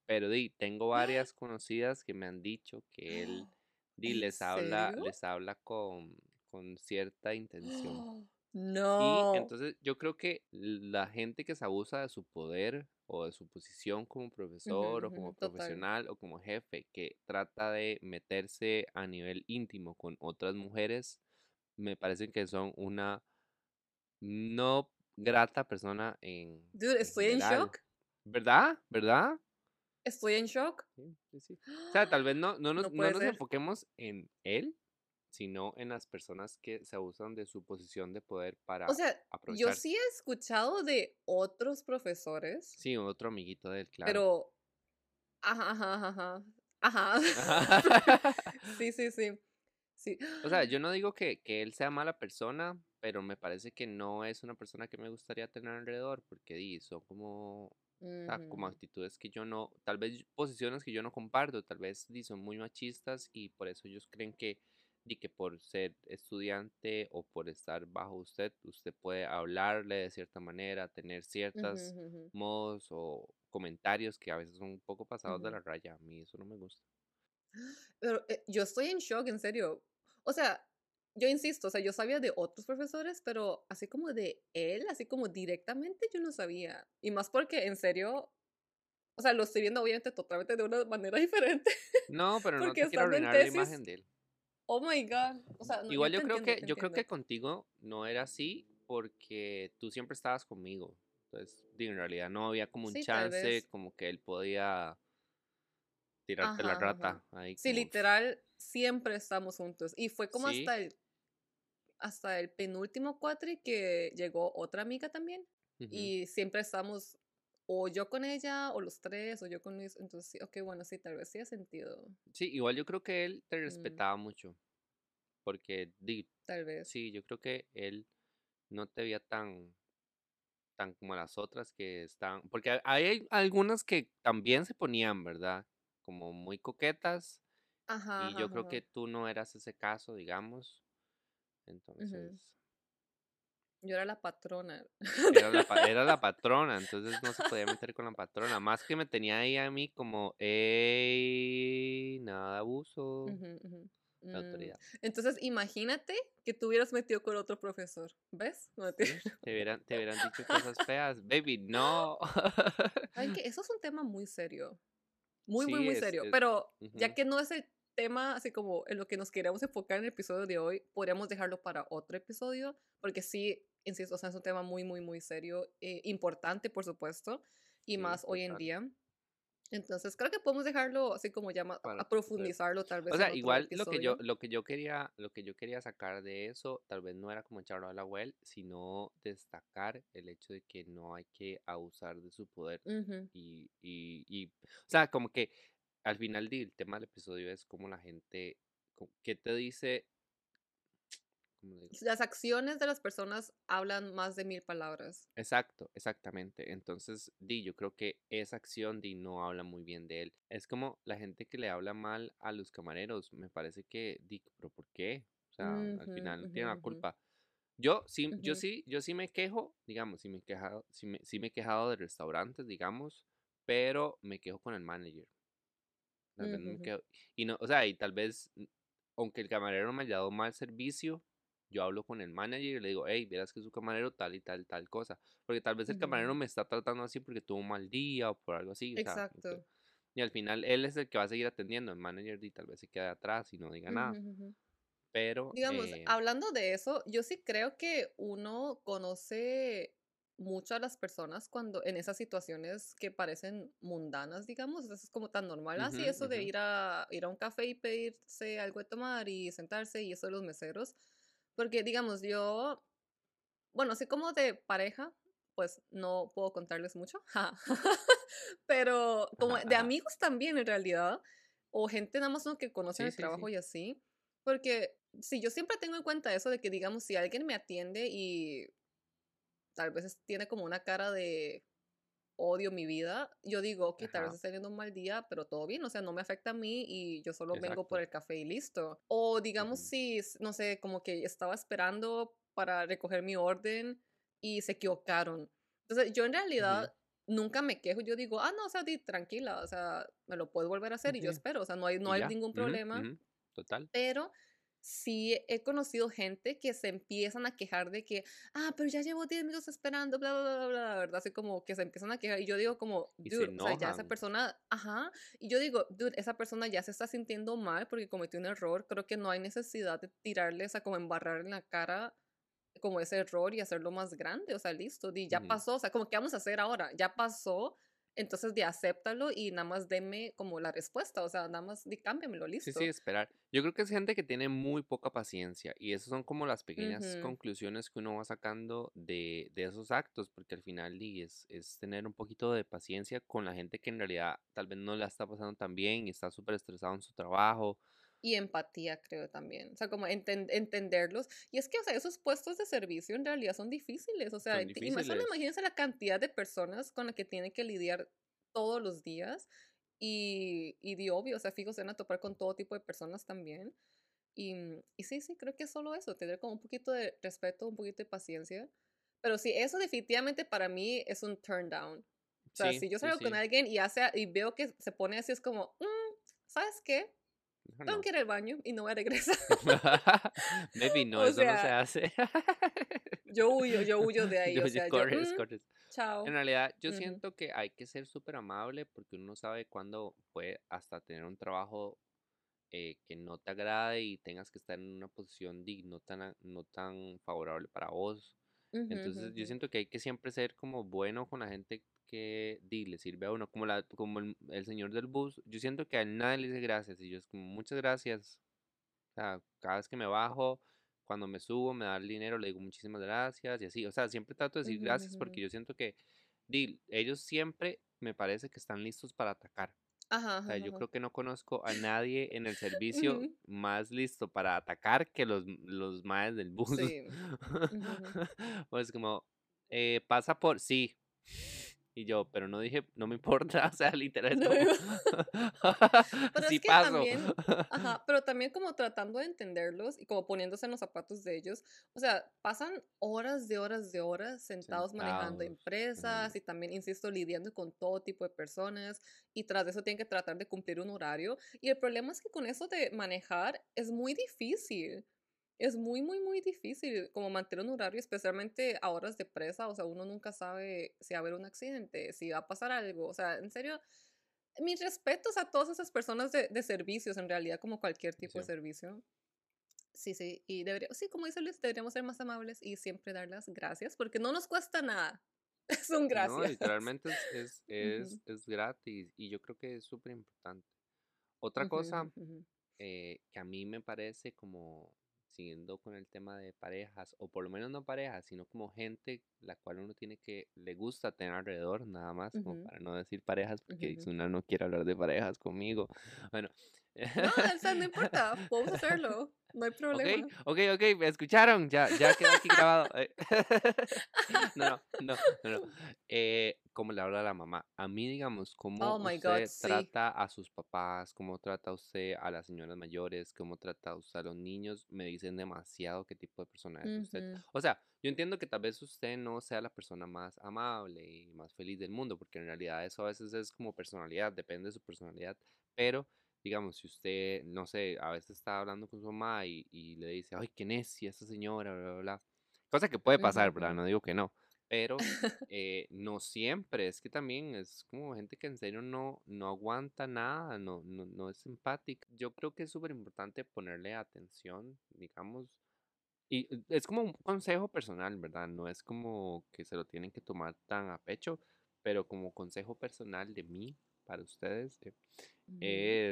Speaker 2: Pero di, tengo varias conocidas que me han dicho que él di, les habla, les habla con, con cierta intención.
Speaker 1: No.
Speaker 2: Y entonces yo creo que la gente que se abusa de su poder o de su posición como profesor o como profesional o como jefe que trata de meterse a nivel íntimo con otras mujeres, me parece que son una no grata persona en.
Speaker 1: Dude, estoy en shock.
Speaker 2: ¿Verdad? ¿Verdad?
Speaker 1: Estoy en shock.
Speaker 2: Sí, sí, sí. O sea, tal vez no, no nos, no nos enfoquemos en él, sino en las personas que se abusan de su posición de poder para
Speaker 1: O sea, yo sí he escuchado de otros profesores.
Speaker 2: Sí, otro amiguito de él, claro.
Speaker 1: Pero. Ajá, ajá, ajá. Ajá. sí, sí, sí.
Speaker 2: O sea, yo no digo que, que, él sea mala persona, pero me parece que no es una persona que me gustaría tener alrededor, porque di, son como, como actitudes que yo no, tal vez posiciones que yo no comparto, tal vez di, son muy machistas y por eso ellos creen que, di, que por ser estudiante o por estar bajo usted, usted puede hablarle de cierta manera, tener ciertos modos o comentarios que a veces son un poco pasados de la raya. A mí eso no me gusta.
Speaker 1: Pero eh, yo estoy en shock, en serio. O sea, yo insisto, o sea, yo sabía de otros profesores, pero así como de él, así como directamente, yo no sabía. Y más porque, en serio, o sea, lo estoy viendo obviamente totalmente de una manera diferente.
Speaker 2: No, pero no te quiero arruinar la imagen de él.
Speaker 1: Oh my god. O sea,
Speaker 2: Igual yo creo que yo creo que contigo no era así porque tú siempre estabas conmigo. Entonces, en realidad no había como un chance como que él podía tirarte la rata. Ahí
Speaker 1: sí, literal, siempre estamos juntos. Y fue como hasta el hasta el penúltimo cuatri que llegó otra amiga también. Y siempre estamos o yo con ella, o los tres, o yo con Luis. Entonces, ok, bueno, sí, tal vez sí ha sentido.
Speaker 2: Sí, igual yo creo que él te mm. respetaba mucho. Porque, di,
Speaker 1: tal vez.
Speaker 2: Sí, yo creo que él no te veía tan tan como las otras que están, porque hay algunas que también se ponían, ¿verdad? como muy coquetas.
Speaker 1: Ajá,
Speaker 2: y yo creo que tú no eras ese caso, digamos. Entonces.
Speaker 1: Yo era la patrona.
Speaker 2: Era la, era la, patrona, entonces no se podía meter con la patrona. Más que me tenía ahí a mí como, ¡ey! Nada de abuso. la
Speaker 1: Mm,
Speaker 2: autoridad.
Speaker 1: Entonces, imagínate que tú hubieras metido con otro profesor, ¿ves? No, mentira.
Speaker 2: Sí, Te hubieran, te hubieran dicho cosas feas. Baby, no.
Speaker 1: Ay, que eso es un tema muy serio. Muy, muy,
Speaker 2: Sí,
Speaker 1: muy serio.
Speaker 2: es-
Speaker 1: Pero ya que no es el tema así como en lo que nos queremos enfocar en el episodio de hoy, podríamos dejarlo para otro episodio, porque sí, insisto, o sea, es un tema muy, muy, muy serio, eh, importante, por supuesto, y
Speaker 2: Sí,
Speaker 1: más hoy en día. Entonces, creo que podemos dejarlo así como ya más,
Speaker 2: Para
Speaker 1: a profundizarlo tal vez
Speaker 2: O sea, igual lo que yo, lo que yo quería, lo que yo quería sacar de eso, tal vez no era como echarlo a la web, sino destacar el hecho de que no hay que abusar de su poder.
Speaker 1: Ujú.
Speaker 2: Y, y, y, o sea, como que al final del tema del episodio es como la gente, ¿qué te dice? ¿Cómo?
Speaker 1: Las acciones de las personas hablan más de mil palabras.
Speaker 2: Exacto, exactamente. Entonces, Di, yo creo que esa acción Di no habla muy bien de él. Es como la gente que le habla mal a los camareros. Me parece que Di, pero ¿por qué? O sea, al final
Speaker 1: ujú,
Speaker 2: tiene la culpa. Yo sí, yo sí, yo sí me quejo, digamos, sí me he quejado, sí me, sí me he quejado de restaurantes, digamos, pero me quejo con el manager. Tal vez no me
Speaker 1: Ujú.
Speaker 2: quejo. Y no, o sea, y tal vez, aunque el camarero me haya dado mal servicio, yo hablo con el manager y le digo, hey, verás que su camarero tal y tal, tal cosa. Porque tal vez el camarero me está tratando así porque tuvo un mal día o por algo así. O sea,
Speaker 1: Exacto.
Speaker 2: y al final él es el que va a seguir atendiendo. El manager y tal vez se quede atrás y no diga nada. Pero,
Speaker 1: Digamos,
Speaker 2: eh,
Speaker 1: hablando de eso, yo sí creo que uno conoce mucho a las personas cuando en esas situaciones que parecen mundanas, digamos, eso es como tan normal, así
Speaker 2: ujú,
Speaker 1: eso de
Speaker 2: ujú.
Speaker 1: ir a ir a un café y pedirse algo de tomar y sentarse y eso de los meseros, porque digamos, yo, bueno, así como de pareja, pues no puedo contarles mucho, pero como de amigos también en realidad, o gente nada más que conocen
Speaker 2: Sí,
Speaker 1: el
Speaker 2: sí,
Speaker 1: trabajo
Speaker 2: sí.
Speaker 1: y así, porque si yo siempre tengo en cuenta eso de que, digamos, si alguien me atiende y tal vez tiene como una cara de odio mi vida, yo digo, ok, tal vez está teniendo un mal día, pero todo bien, o sea, no me afecta a mí y yo solo vengo por
Speaker 2: exacto.
Speaker 1: el café y listo. O digamos,
Speaker 2: Ujú,
Speaker 1: si, s- no sé, como que estaba esperando para recoger mi orden y se equivocaron. Entonces, yo en realidad nunca me quejo, yo digo, ah, no, o sea, di, tranquila, o sea, me lo puedo volver a hacer y yo espero, o sea, no hay, no hay ningún problema
Speaker 2: Total.
Speaker 1: pero sí he conocido gente que se empiezan a quejar de que, ah, pero ya llevo 10 minutos esperando, bla, bla, bla, bla, ¿verdad? Así como que se empiezan a quejar. Y yo digo como,
Speaker 2: Y
Speaker 1: dude, o sea, ya esa persona, ajá. Y yo digo, dude, esa persona ya se está sintiendo mal porque cometió un error. Creo que no hay necesidad de tirarle, o sea, como embarrar en la cara como ese error y hacerlo más grande. O sea, listo, di, ya pasó. O sea, como, ¿qué vamos a hacer ahora? Ya pasó. Entonces, de acéptalo y nada más deme como la respuesta. O sea, nada más di, cámbiamelo,
Speaker 2: Sí, sí,
Speaker 1: listo.
Speaker 2: esperar. Yo creo que es gente que tiene muy poca paciencia y esas son como las pequeñas conclusiones que uno va sacando de, de esos actos, porque al final es, es tener un poquito de paciencia con la gente que en realidad tal vez no la está pasando tan bien y está súper estresado en su trabajo.
Speaker 1: Y empatía, creo también. O sea, como enten- entenderlos. Y es que, o sea, esos puestos de servicio en realidad son difíciles. O sea, ti- y más solo
Speaker 2: difíciles.
Speaker 1: imagínense la cantidad de personas con las que tienen que lidiar todos los días. Y, y de obvio, o sea, fijos se van a topar con todo tipo de personas también. Y, y sí, sí, creo que es solo eso, tener como un poquito de respeto, un poquito de paciencia. Pero sí, eso definitivamente para mí es un turn down. O sea,
Speaker 2: Sí,
Speaker 1: si yo
Speaker 2: sí,
Speaker 1: salgo con
Speaker 2: sí.
Speaker 1: alguien y, hace, y veo que se pone así, es como, "Mm, ¿sabes qué? Tengo que ir al baño y no voy a regresar.
Speaker 2: Baby, no,
Speaker 1: O
Speaker 2: eso no se hace.
Speaker 1: yo huyo, yo huyo de ahí.
Speaker 2: Yo,
Speaker 1: O sea, yo, "Mm,
Speaker 2: corres. En
Speaker 1: chao.
Speaker 2: realidad, yo siento que hay que ser súper amable porque uno no sabe cuándo puede hasta tener un trabajo eh, que no te agrade y tengas que estar en una posición di- no tan, no tan favorable para vos. Entonces yo siento que hay que siempre ser como bueno con la gente que di, le sirve a uno, como, la, como el, el señor del bus. Yo siento que a él nadie le dice gracias y yo es como muchas gracias. O sea, cada vez que me bajo, cuando me subo, me da el dinero, le digo muchísimas gracias y así. O sea, siempre trato de decir gracias porque yo siento que di, ellos siempre me parece que están listos para atacar.
Speaker 1: Ajá,
Speaker 2: O
Speaker 1: ajá,
Speaker 2: sea, yo
Speaker 1: ajá.
Speaker 2: creo que no conozco a nadie en el servicio más listo para atacar que los, los maes del bus.
Speaker 1: Sí.
Speaker 2: Pues como, eh, pasa por, sí, Y yo, pero no dije, no me importa, o sea, literal.
Speaker 1: No,
Speaker 2: como,
Speaker 1: Pero
Speaker 2: sí
Speaker 1: es que
Speaker 2: paso.
Speaker 1: también, ajá, pero también como tratando de entenderlos y como poniéndose en los zapatos de ellos, o sea, pasan horas de horas de horas sentados manejando
Speaker 2: Sentados,
Speaker 1: empresas
Speaker 2: ujú.
Speaker 1: y también, insisto, lidiando con todo tipo de personas y tras eso tienen que tratar de cumplir un horario. Y el problema es que con eso de manejar es muy difícil. Es muy, muy, muy difícil como mantener un horario, especialmente a horas de presa. O sea, uno nunca sabe si va a haber un accidente, si va a pasar algo. O sea, en serio, mis respetos a todas esas personas de, de servicios, en realidad, como cualquier tipo de
Speaker 2: Sí.
Speaker 1: servicio. Sí, sí, y debería, sí, como dice Luis, deberíamos ser más amables y siempre dar las gracias, porque no nos cuesta nada. Es un
Speaker 2: No,
Speaker 1: gracias.
Speaker 2: literalmente es, es, es,
Speaker 1: Ujú,
Speaker 2: es gratis y yo creo que es súper importante. Otra
Speaker 1: ujú,
Speaker 2: cosa
Speaker 1: ujú, ujú.
Speaker 2: eh, que a mí me parece como siguiendo con el tema de parejas, o por lo menos no parejas, sino como gente la cual uno tiene que, le gusta tener alrededor, nada más, como para no decir parejas, porque
Speaker 1: ujú.
Speaker 2: si una no quiere hablar de parejas conmigo. Bueno.
Speaker 1: No, o sea, no importa, podemos hacerlo, no hay
Speaker 2: Ok,
Speaker 1: problema.
Speaker 2: ok, ok, me escucharon, ya, ya quedó aquí grabado. eh. No, no, no, no, no. Eh, ¿cómo le habla a la mamá? A mí, digamos, cómo
Speaker 1: Oh my God,
Speaker 2: usted
Speaker 1: sí.
Speaker 2: trata a sus papás, cómo trata usted a las señoras mayores, cómo trata usted a los niños, me dicen demasiado qué tipo de persona es usted.
Speaker 1: Ujú,
Speaker 2: O sea, yo entiendo que tal vez usted no sea la persona más amable y más feliz del mundo, porque en realidad eso a veces es como personalidad, depende de su personalidad, pero digamos, si usted, no sé, a veces está hablando con su mamá y, y le dice, ay, qué necia esta señora, bla, bla, bla. Cosa que puede pasar, ¿verdad? No digo que no, pero eh, no siempre, es que también es como gente que en serio no, no aguanta nada, no, no, no es empática. Yo creo que es súper importante ponerle atención, digamos, y eh, es como un consejo personal, ¿verdad? No es como que se lo tienen que tomar tan a pecho, pero como consejo personal de mí para ustedes, eh,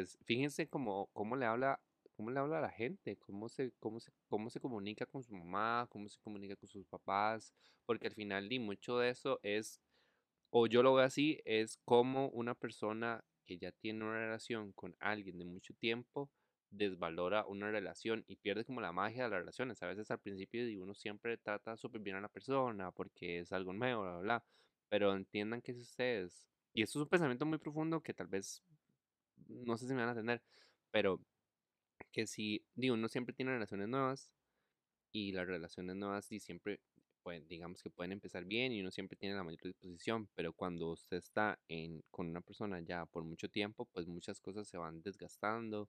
Speaker 2: es, fíjense cómo, cómo le habla, cómo le habla a la gente, cómo se, cómo se, cómo se comunica con su mamá, cómo se comunica con sus papás, porque al final di mucho de eso es, o yo lo veo así, es como una persona que ya tiene una relación con alguien de mucho tiempo desvalora una relación y pierde como la magia de las relaciones. A veces al principio uno siempre trata súper bien a la persona porque es algo nuevo, bla, bla, bla, pero entiendan que si ustedes, y esto es un pensamiento muy profundo que tal vez no sé si me van a entender, pero que si, digo, uno siempre tiene relaciones nuevas y las relaciones nuevas y siempre, pueden, digamos que pueden empezar bien y uno siempre tiene la mayor disposición, pero cuando usted está en, con una persona ya por mucho tiempo, pues muchas cosas se van desgastando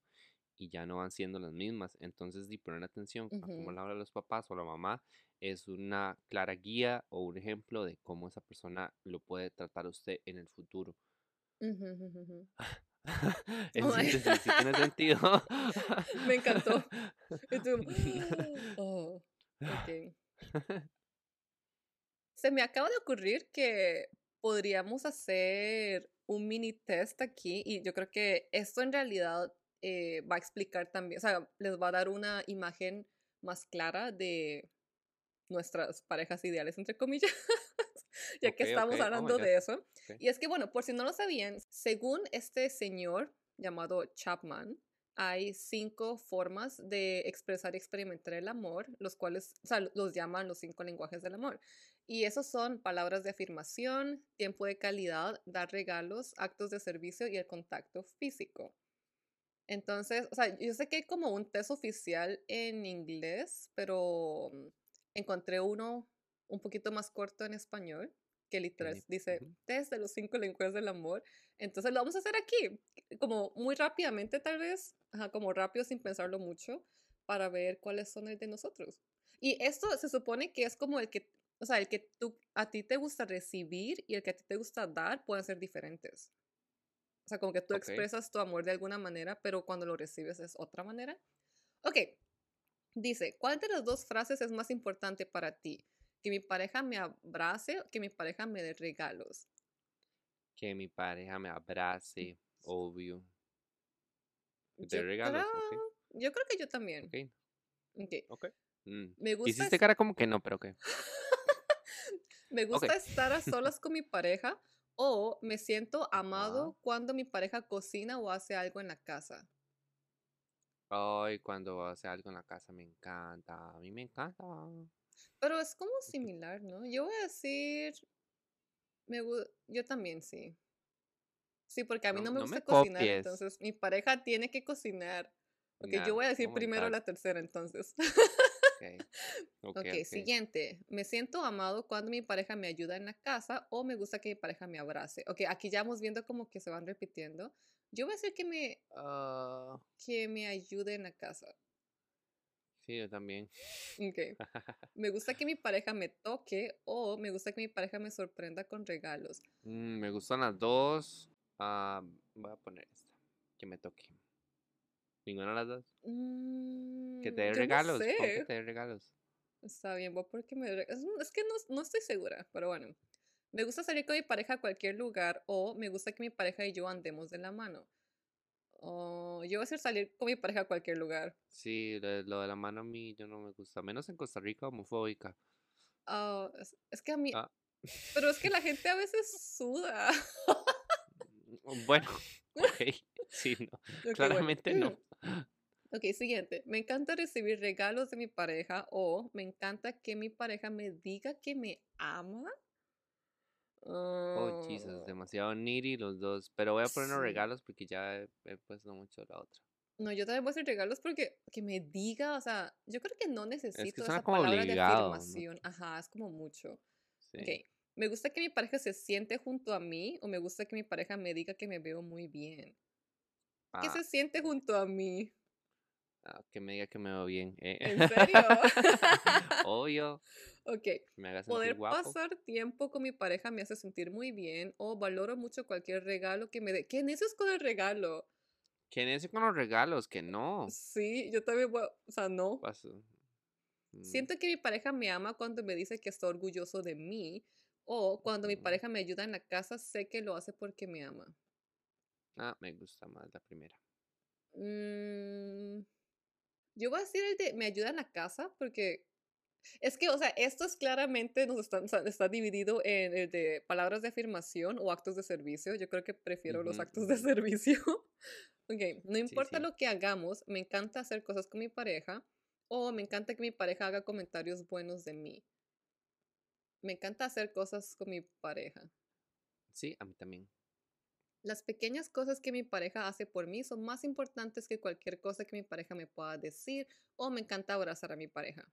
Speaker 2: y ya no van siendo las mismas. Entonces, di poner atención a cómo
Speaker 1: ujú,
Speaker 2: le habla a los papás o la mamá es una clara guía o un ejemplo de cómo esa persona lo puede tratar a usted en el futuro. En
Speaker 1: Oh
Speaker 2: síntesis, tiene sentido.
Speaker 1: Me encantó. Oh. Se me acaba de ocurrir que podríamos hacer un mini test aquí y yo creo que esto en realidad eh, va a explicar también, o sea, les va a dar una imagen más clara de nuestras parejas ideales, entre comillas, ya que estamos
Speaker 2: Oh
Speaker 1: hablando de eso. Y es que, bueno, por si no lo sabían, según este señor llamado Chapman, hay cinco formas de expresar y experimentar el amor, los cuales, o sea, los llaman los cinco lenguajes del amor. Y esos son palabras de afirmación, tiempo de calidad, dar regalos, actos de servicio y el contacto físico. Entonces, o sea, yo sé que hay como un test oficial en inglés, pero mm, encontré uno un poquito más corto en español, que literal dice test de los cinco lenguajes del amor. Entonces lo vamos a hacer aquí, como muy rápidamente tal vez, ajá, como rápido sin pensarlo mucho, para ver cuáles son el de nosotros. Y esto se supone que es como el que, o sea, el que tú, a ti te gusta recibir y el que a ti te gusta dar pueden ser diferentes. O sea, como que tú
Speaker 2: Ok.
Speaker 1: expresas tu amor de alguna manera, pero cuando lo recibes es otra manera. Ok, dice, ¿cuál de las dos frases es más importante para ti? ¿Que mi pareja me abrace o que mi pareja me dé regalos?
Speaker 2: Que mi pareja me abrace, obvio. Dé regalos,
Speaker 1: creo, yo creo que yo también.
Speaker 2: Ok,
Speaker 1: Ok,
Speaker 2: ok. Mm.
Speaker 1: me gusta,
Speaker 2: Hiciste cara como que no, pero ok.
Speaker 1: me gusta estar a solas con mi pareja o me siento amado cuando mi pareja cocina o hace algo en la casa.
Speaker 2: Ay, cuando hace algo en la casa me encanta. A mí me encanta.
Speaker 1: Pero es como similar, ¿no? Yo voy a decir, me, Yo también sí. Sí, porque a mí
Speaker 2: No,
Speaker 1: no me
Speaker 2: no
Speaker 1: gusta
Speaker 2: me
Speaker 1: cocinar,
Speaker 2: copies.
Speaker 1: entonces mi pareja tiene que cocinar. Ok,
Speaker 2: Nah,
Speaker 1: yo voy a decir
Speaker 2: oh
Speaker 1: primero la tercera entonces.
Speaker 2: Ok, ok,
Speaker 1: Ok,
Speaker 2: ok.
Speaker 1: siguiente. Me siento amado cuando mi pareja me ayuda en la casa o me gusta que mi pareja me abrace. Ok, aquí ya vamos viendo como que se van repitiendo. Yo voy a decir que me,
Speaker 2: Ah,
Speaker 1: que me ayude en la casa.
Speaker 2: sí, yo también.
Speaker 1: Ok. Me gusta que mi pareja me toque o me gusta que mi pareja me sorprenda con regalos.
Speaker 2: Mm, me gustan las dos. Ah, voy a poner esta. Que me toque. Ninguna de las dos.
Speaker 1: Mm,
Speaker 2: Que te dé
Speaker 1: yo no
Speaker 2: regalos. que te dé regalos.
Speaker 1: Está bien, porque me... Es, es que no, no estoy segura, pero bueno. Me gusta salir con mi pareja a cualquier lugar o me gusta que mi pareja y yo andemos de la mano. O yo voy a decir salir con mi pareja a cualquier lugar.
Speaker 2: Sí, lo de, lo de la mano a mí yo no me gusta. Menos en Costa Rica, homofóbica.
Speaker 1: Ah, es, es que a mí...
Speaker 2: Ah.
Speaker 1: Pero es que la gente a veces suda.
Speaker 2: Mm, Bueno, ok. Sí, no.
Speaker 1: Bueno.
Speaker 2: Claramente no.
Speaker 1: Ok, siguiente. Me encanta recibir regalos de mi pareja o me encanta que mi pareja me diga que me ama.
Speaker 2: Oh, Jesus,
Speaker 1: Ah,
Speaker 2: demasiado needy los dos. Pero voy a poner los regalos porque ya he, he puesto mucho la otra.
Speaker 1: No, yo también voy a hacer regalos porque que me diga, o sea, yo creo que no necesito
Speaker 2: suena
Speaker 1: esa
Speaker 2: como
Speaker 1: palabra
Speaker 2: obligado,
Speaker 1: de
Speaker 2: ¿no?
Speaker 1: afirmación. Ajá, es como mucho.
Speaker 2: Sí.
Speaker 1: Ok. Me gusta que mi pareja se siente junto a mí o me gusta que mi pareja me diga que me veo muy bien. Que
Speaker 2: Ah,
Speaker 1: se siente junto a mí.
Speaker 2: ah, que me diga que me veo bien. eh.
Speaker 1: ¿En serio?
Speaker 2: Obvio.
Speaker 1: ok.
Speaker 2: Me haga
Speaker 1: Poder
Speaker 2: guapo.
Speaker 1: pasar tiempo con mi pareja me hace sentir muy bien o valoro mucho cualquier regalo que me dé. ¿Qué es con el regalo?
Speaker 2: ¿Quién es con los regalos? Que no.
Speaker 1: Sí, yo también voy, o sea, no.
Speaker 2: Paso. Mm,
Speaker 1: Siento que mi pareja me ama cuando me dice que está orgulloso de mí o cuando mi pareja me ayuda en la casa, sé que lo hace porque me ama.
Speaker 2: Ah, me gusta más la primera.
Speaker 1: Mm, yo voy a decir el de me ayuda en la casa porque es que, o sea, esto es claramente, nos está, está dividido en el de palabras de afirmación o actos de servicio. Yo creo que prefiero los actos de servicio. ok, no importa
Speaker 2: sí.
Speaker 1: lo que hagamos, me encanta hacer cosas con mi pareja o me encanta que mi pareja haga comentarios buenos de mí. Me encanta hacer cosas con mi pareja.
Speaker 2: Sí, a mí también.
Speaker 1: Las pequeñas cosas que mi pareja hace por mí son más importantes que cualquier cosa que mi pareja me pueda decir o me encanta abrazar a mi pareja.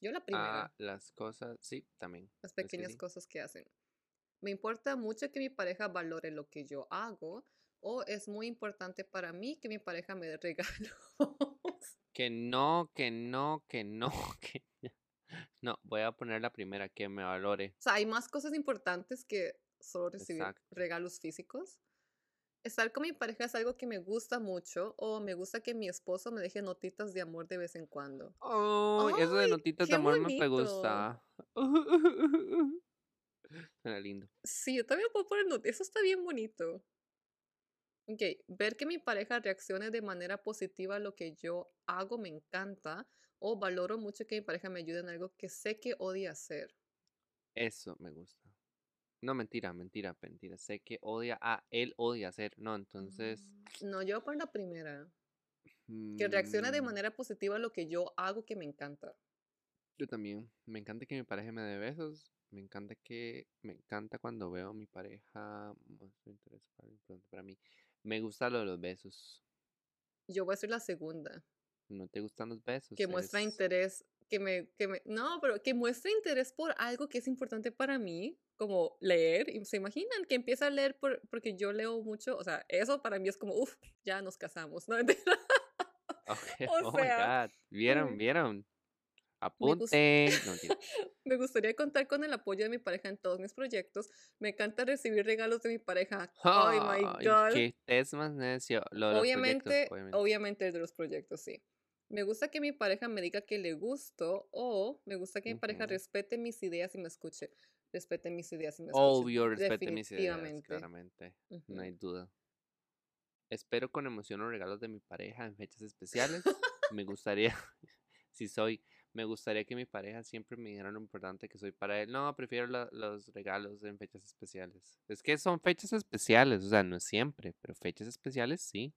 Speaker 1: Yo la primera,
Speaker 2: Ah, las cosas, sí, también.
Speaker 1: las
Speaker 2: es que
Speaker 1: pequeñas
Speaker 2: sí.
Speaker 1: cosas que hacen. Me importa mucho que mi pareja valore lo que yo hago o es muy importante para mí que mi pareja me dé regalos.
Speaker 2: Que no, que no, que no, que no. No, voy a poner la primera, que me valore.
Speaker 1: o sea, hay más cosas importantes que solo recibir
Speaker 2: Exacto.
Speaker 1: regalos físicos. Estar con mi pareja es algo que me gusta mucho o me gusta que mi esposo me deje notitas de amor de vez en cuando.
Speaker 2: Ay, eso de notitas de amor me
Speaker 1: bonito.
Speaker 2: gusta. Suena lindo.
Speaker 1: Sí, yo también puedo poner not- Eso está bien bonito. Ok, ver que mi pareja reaccione de manera positiva a lo que yo hago me encanta o valoro mucho que mi pareja me ayude en algo que sé que odia hacer.
Speaker 2: Eso me gusta. No, mentira, mentira, mentira. Sé que odia, ah, él odia hacer. No, entonces.
Speaker 1: Mm, No, yo voy a poner la primera. Que reaccione de
Speaker 2: mm,
Speaker 1: manera positiva a lo que yo hago que me encanta.
Speaker 2: Yo también. Me encanta que mi pareja me dé besos. Me encanta que. Me encanta cuando veo a mi pareja. para, mí. Me gusta lo de los besos.
Speaker 1: Yo voy a ser la segunda.
Speaker 2: ¿No te gustan los besos?
Speaker 1: Que muestra interés, que me, que me, no, pero que muestra interés por algo que es importante para mí, como leer, y se imaginan que empieza a leer por, porque yo leo mucho, o sea, eso para mí es como, uff, ya nos casamos, ¿no? Mentira.
Speaker 2: Ok,
Speaker 1: O
Speaker 2: oh
Speaker 1: sea,
Speaker 2: my god. ¿Vieron? ¿Vieron?
Speaker 1: Me gusta-
Speaker 2: Apunten. No.
Speaker 1: Me gustaría contar con el apoyo de mi pareja en todos mis proyectos. Me encanta recibir regalos de mi pareja. Ay, my God.
Speaker 2: es más necio. Lo de
Speaker 1: obviamente,
Speaker 2: obviamente.
Speaker 1: obviamente el de los proyectos, sí. Me gusta que mi pareja me diga que le gusto o me gusta que mi pareja
Speaker 2: Ujú.
Speaker 1: respete mis ideas y me escuche. Respete mis ideas y me.
Speaker 2: Obvio, respete mis ideas, claramente. No hay duda. Espero con emoción los regalos de mi pareja en fechas especiales. me gustaría, si soy, me gustaría que mi pareja siempre me dijera lo importante que soy para él. No, prefiero la- los regalos en fechas especiales. Es que son fechas especiales, o sea, no es siempre, pero fechas especiales sí.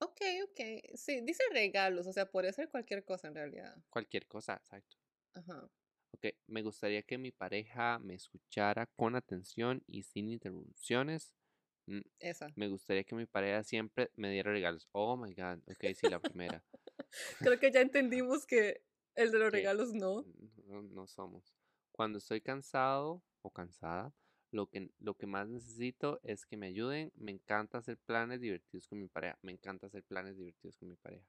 Speaker 1: Ok, ok. Sí, dice regalos, o sea, puede ser cualquier cosa en realidad.
Speaker 2: Cualquier cosa, exacto.
Speaker 1: Ajá.
Speaker 2: Ok, me gustaría que mi pareja me escuchara con atención y sin interrupciones. Mm,
Speaker 1: Esa.
Speaker 2: Me gustaría que mi pareja siempre me diera regalos. Oh my God. Ok, sí, la primera.
Speaker 1: Creo que ya entendimos que el de los regalos no.
Speaker 2: no, no somos. Cuando estoy cansado o cansada, lo que, lo que más necesito es que me ayuden. Me encanta hacer planes divertidos con mi pareja. Me encanta hacer planes divertidos con mi pareja.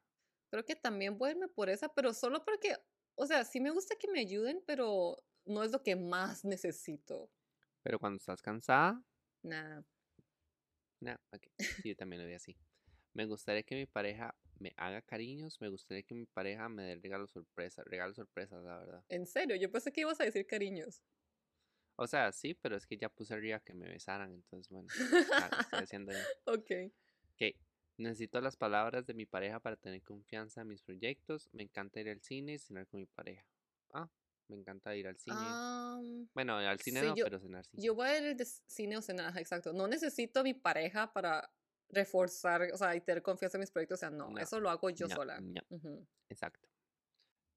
Speaker 1: Creo que también voy a irme por esa, pero solo porque, o sea, sí me gusta que me ayuden, pero no es lo que más necesito.
Speaker 2: Pero cuando estás cansada,
Speaker 1: Nah.
Speaker 2: no, ok. Sí, yo también lo veo así. Me gustaría que mi pareja me haga cariños. Me gustaría que mi pareja me dé regalos sorpresa. Regalos sorpresas, la verdad.
Speaker 1: En serio, yo pensé que ibas a decir cariños.
Speaker 2: O sea, sí, pero es que ya puse arriba que me besaran. Entonces, bueno, ah, estoy haciendo
Speaker 1: ok.
Speaker 2: Ok, necesito las palabras de mi pareja para tener confianza en mis proyectos. Me encanta ir al cine y cenar con mi pareja. Ah, me encanta ir al cine.
Speaker 1: Am,
Speaker 2: Bueno, al cine
Speaker 1: sí,
Speaker 2: no,
Speaker 1: yo-
Speaker 2: pero cenar sí.
Speaker 1: yo voy a ir de cine o cenar, exacto. No necesito a mi pareja para reforzar, o sea, y tener confianza en mis proyectos. O sea, no,
Speaker 2: No,
Speaker 1: eso lo hago yo
Speaker 2: no,
Speaker 1: sola.
Speaker 2: no. Exacto.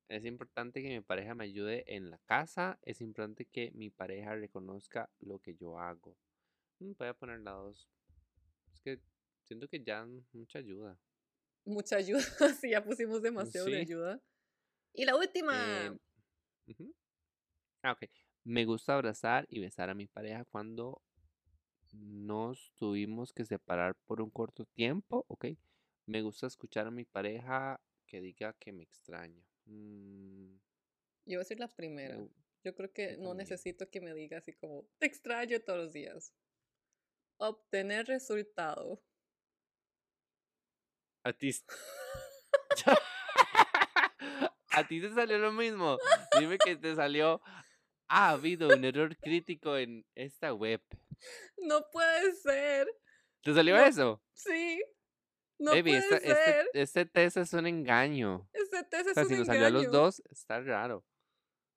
Speaker 2: Es importante que mi pareja me ayude en la casa. Es importante que mi pareja reconozca lo que yo hago. Mm, Voy a poner la dos. Es que siento que ya mucha ayuda.
Speaker 1: Mucha ayuda, sí, ya pusimos demasiado de ayuda. Y la última,
Speaker 2: ujú. Ah, ok. Me gusta abrazar y besar a mi pareja cuando nos tuvimos que separar por un corto tiempo, ¿ok? Me gusta escuchar a mi pareja que diga que me extraña. Mm,
Speaker 1: yo voy a decir la
Speaker 2: me
Speaker 1: primera. Yo creo que no
Speaker 2: también.
Speaker 1: necesito que me diga así como, te extraño todos los días. Obtener resultado.
Speaker 2: A ti. A ti te salió lo mismo. Dime que te salió. Ha habido un error crítico en esta web.
Speaker 1: No puede ser.
Speaker 2: ¿Te salió
Speaker 1: No,
Speaker 2: eso?
Speaker 1: Sí. No
Speaker 2: Baby,
Speaker 1: puede
Speaker 2: esta- este,
Speaker 1: ser.
Speaker 2: este test es un engaño.
Speaker 1: Este test
Speaker 2: O
Speaker 1: es
Speaker 2: sea,
Speaker 1: un
Speaker 2: si nos salió a los
Speaker 1: engaño.
Speaker 2: dos, está raro.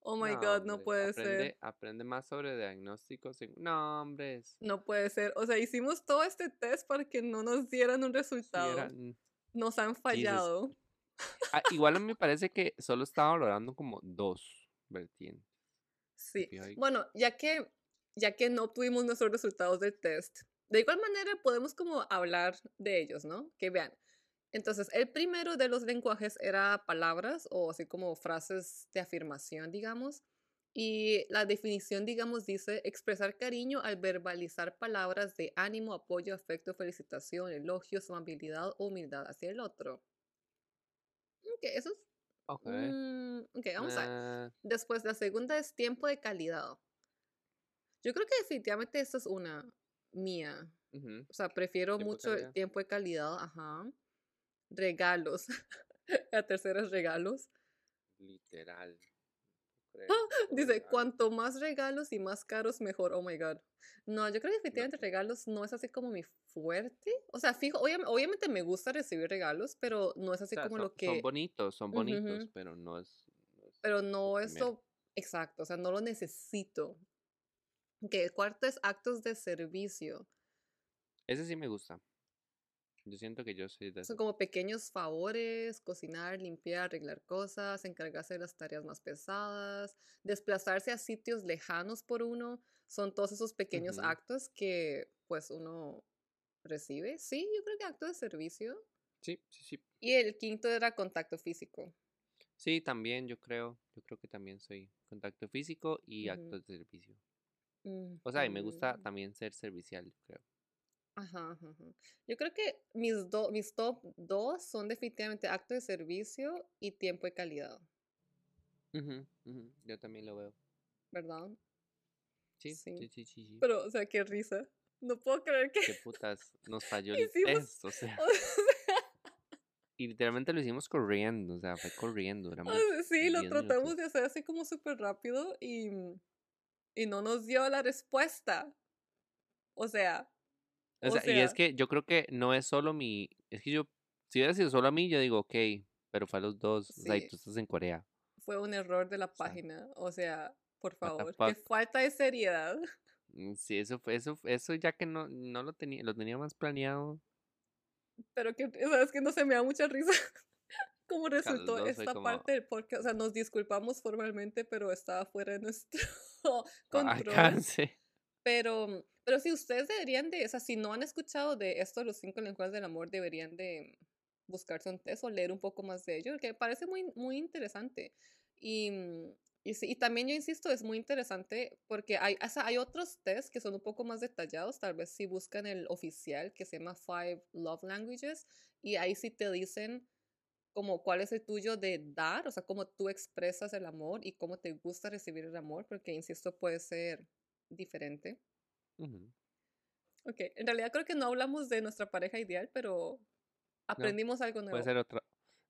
Speaker 1: Oh my
Speaker 2: No,
Speaker 1: god, no puede
Speaker 2: aprende,
Speaker 1: ser.
Speaker 2: aprende más sobre diagnósticos. No, hombres.
Speaker 1: No puede ser. O sea, hicimos todo este test para que no nos dieran un resultado.
Speaker 2: era- mm.
Speaker 1: Nos han fallado.
Speaker 2: Ah, igual a mí me parece que solo estaba valorando como dos vertientes.
Speaker 1: Sí. Bueno, ya que, ya que no obtuvimos nuestros resultados del test, de igual manera podemos como hablar de ellos, ¿no? Que vean. Entonces, el primero de los lenguajes era palabras o así como frases de afirmación, digamos. Y la definición, digamos, dice expresar cariño al verbalizar palabras de ánimo, apoyo, afecto, felicitación, elogios, amabilidad o humildad hacia el otro. Ok, eso es...
Speaker 2: Ok.
Speaker 1: mm, ok, vamos a ver.
Speaker 2: Ah,
Speaker 1: Después, la segunda es tiempo de calidad. Yo creo que definitivamente esta es una mía. O sea, prefiero
Speaker 2: Tiempo
Speaker 1: mucho el tiempo de calidad. Ajá. Regalos. la tercera es regalos.
Speaker 2: Literal. No creo,
Speaker 1: Dice, cuanto más regalos y más caros, mejor. Oh my God. No, yo creo que definitivamente regalos no es así como mi fuerte. O sea, fijo, obvia- obviamente me gusta recibir regalos, pero no es
Speaker 2: O
Speaker 1: así
Speaker 2: sea,
Speaker 1: como
Speaker 2: son,
Speaker 1: lo que...
Speaker 2: son bonitos, son bonitos, pero no es. no es
Speaker 1: pero no eso, exacto, o sea, no lo necesito. Que el cuarto es actos de servicio.
Speaker 2: Ese sí me gusta. Yo siento que yo soy de
Speaker 1: Son como pequeños favores, cocinar, limpiar, arreglar cosas, encargarse de las tareas más pesadas, desplazarse a sitios lejanos por uno. Son todos esos pequeños actos que pues uno recibe. Sí, yo creo que acto de servicio.
Speaker 2: Sí, sí, sí.
Speaker 1: Y el quinto era contacto físico.
Speaker 2: Sí, también yo creo. Yo creo que también soy contacto físico y
Speaker 1: Ujú.
Speaker 2: actos de servicio. O sea, y me gusta
Speaker 1: Ujú.
Speaker 2: también ser servicial, yo creo.
Speaker 1: Ajá, ajá, ajá. Yo creo que mis, do- mis top dos son definitivamente acto de servicio y tiempo de calidad,
Speaker 2: Ujú, ujú, Yo también lo veo.
Speaker 1: ¿verdad?
Speaker 2: Sí,
Speaker 1: Sí.
Speaker 2: sí, sí, sí. sí.
Speaker 1: Pero, o sea, qué risa. No puedo creer que...
Speaker 2: Qué putas, nos falló el test, o sea.
Speaker 1: o sea,
Speaker 2: Y literalmente lo hicimos corriendo, o sea, fue corriendo. Duramos
Speaker 1: sí, lo
Speaker 2: 10
Speaker 1: tratamos
Speaker 2: minutos.
Speaker 1: de hacer así como súper rápido y, y no nos dio la respuesta. O sea,
Speaker 2: O
Speaker 1: o
Speaker 2: sea, y es que yo creo que no es solo mi. Es que yo. Si hubiera sido solo a mí, yo digo, ok, pero fue a los dos. O sea, y
Speaker 1: Sí.
Speaker 2: tú estás en Corea.
Speaker 1: fue un error de la
Speaker 2: sea,
Speaker 1: página. O sea, por favor, qué falta de seriedad.
Speaker 2: Mm, Sí, eso fue, eso, eso ya que no, no lo tenía, lo tenía más planeado.
Speaker 1: Pero que, sabes que no se me da mucha risa cómo resultó esta parte del podcast. O sea, nos disculpamos formalmente, pero estaba fuera de nuestro control. Pero, pero si ustedes deberían de, o sea, si no han escuchado de esto, los cinco lenguajes del amor, deberían de buscarse un test o leer un poco más de ello, que parece muy, muy interesante. Y, y, y también yo insisto, es muy interesante porque hay, o sea, hay otros tests que son un poco más detallados, tal vez si buscan el oficial que se llama Five Love Languages, y ahí sí te dicen como cuál es el tuyo de dar, o sea, cómo tú expresas el amor y cómo te gusta recibir el amor, porque, insisto, puede ser diferente. Ok, en realidad creo que no hablamos de nuestra pareja ideal, pero aprendimos algo nuevo.
Speaker 2: Puede ser otra.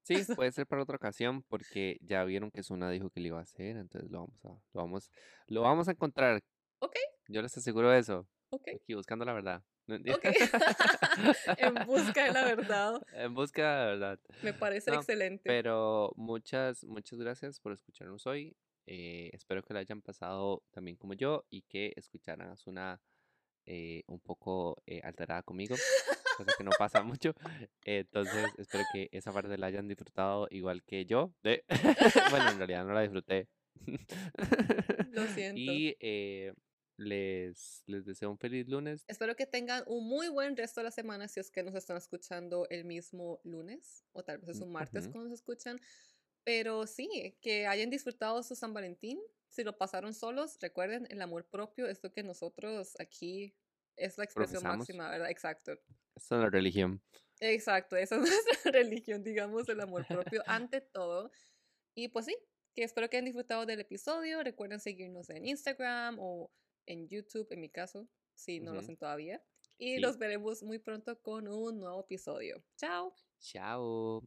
Speaker 2: Sí, puede ser para otra ocasión, porque ya vieron que Suna dijo que lo iba a hacer, entonces lo vamos a, lo vamos, lo vamos a encontrar.
Speaker 1: Ok.
Speaker 2: Yo les aseguro eso.
Speaker 1: Ok.
Speaker 2: Aquí buscando la verdad.
Speaker 1: Okay. en busca de la verdad.
Speaker 2: En busca de la verdad.
Speaker 1: Me parece excelente.
Speaker 2: Pero muchas, muchas gracias por escucharnos hoy. Eh, espero que lo hayan pasado también como yo y que escucharan a Zuna eh, un poco eh, alterada conmigo, cosa que no pasa mucho. entonces, espero que esa parte la hayan disfrutado igual que yo. bueno, en realidad no la disfruté.
Speaker 1: Lo siento.
Speaker 2: Y les, les deseo un feliz lunes.
Speaker 1: Espero que tengan un muy buen resto de la semana si es que nos están escuchando el mismo lunes o tal vez es un martes cuando nos escuchan. Pero sí, que hayan disfrutado su San Valentín. Si lo pasaron solos, recuerden, el amor propio es lo que nosotros aquí es la expresión máxima, ¿verdad? Exacto.
Speaker 2: Esa es la religión.
Speaker 1: Exacto, esa es nuestra religión, digamos, el amor propio ante todo. Y pues sí, que espero que hayan disfrutado del episodio. Recuerden seguirnos en Instagram o en YouTube, en mi caso, si no lo hacen todavía. Y nos veremos muy pronto con un nuevo episodio. Chao.
Speaker 2: Chao.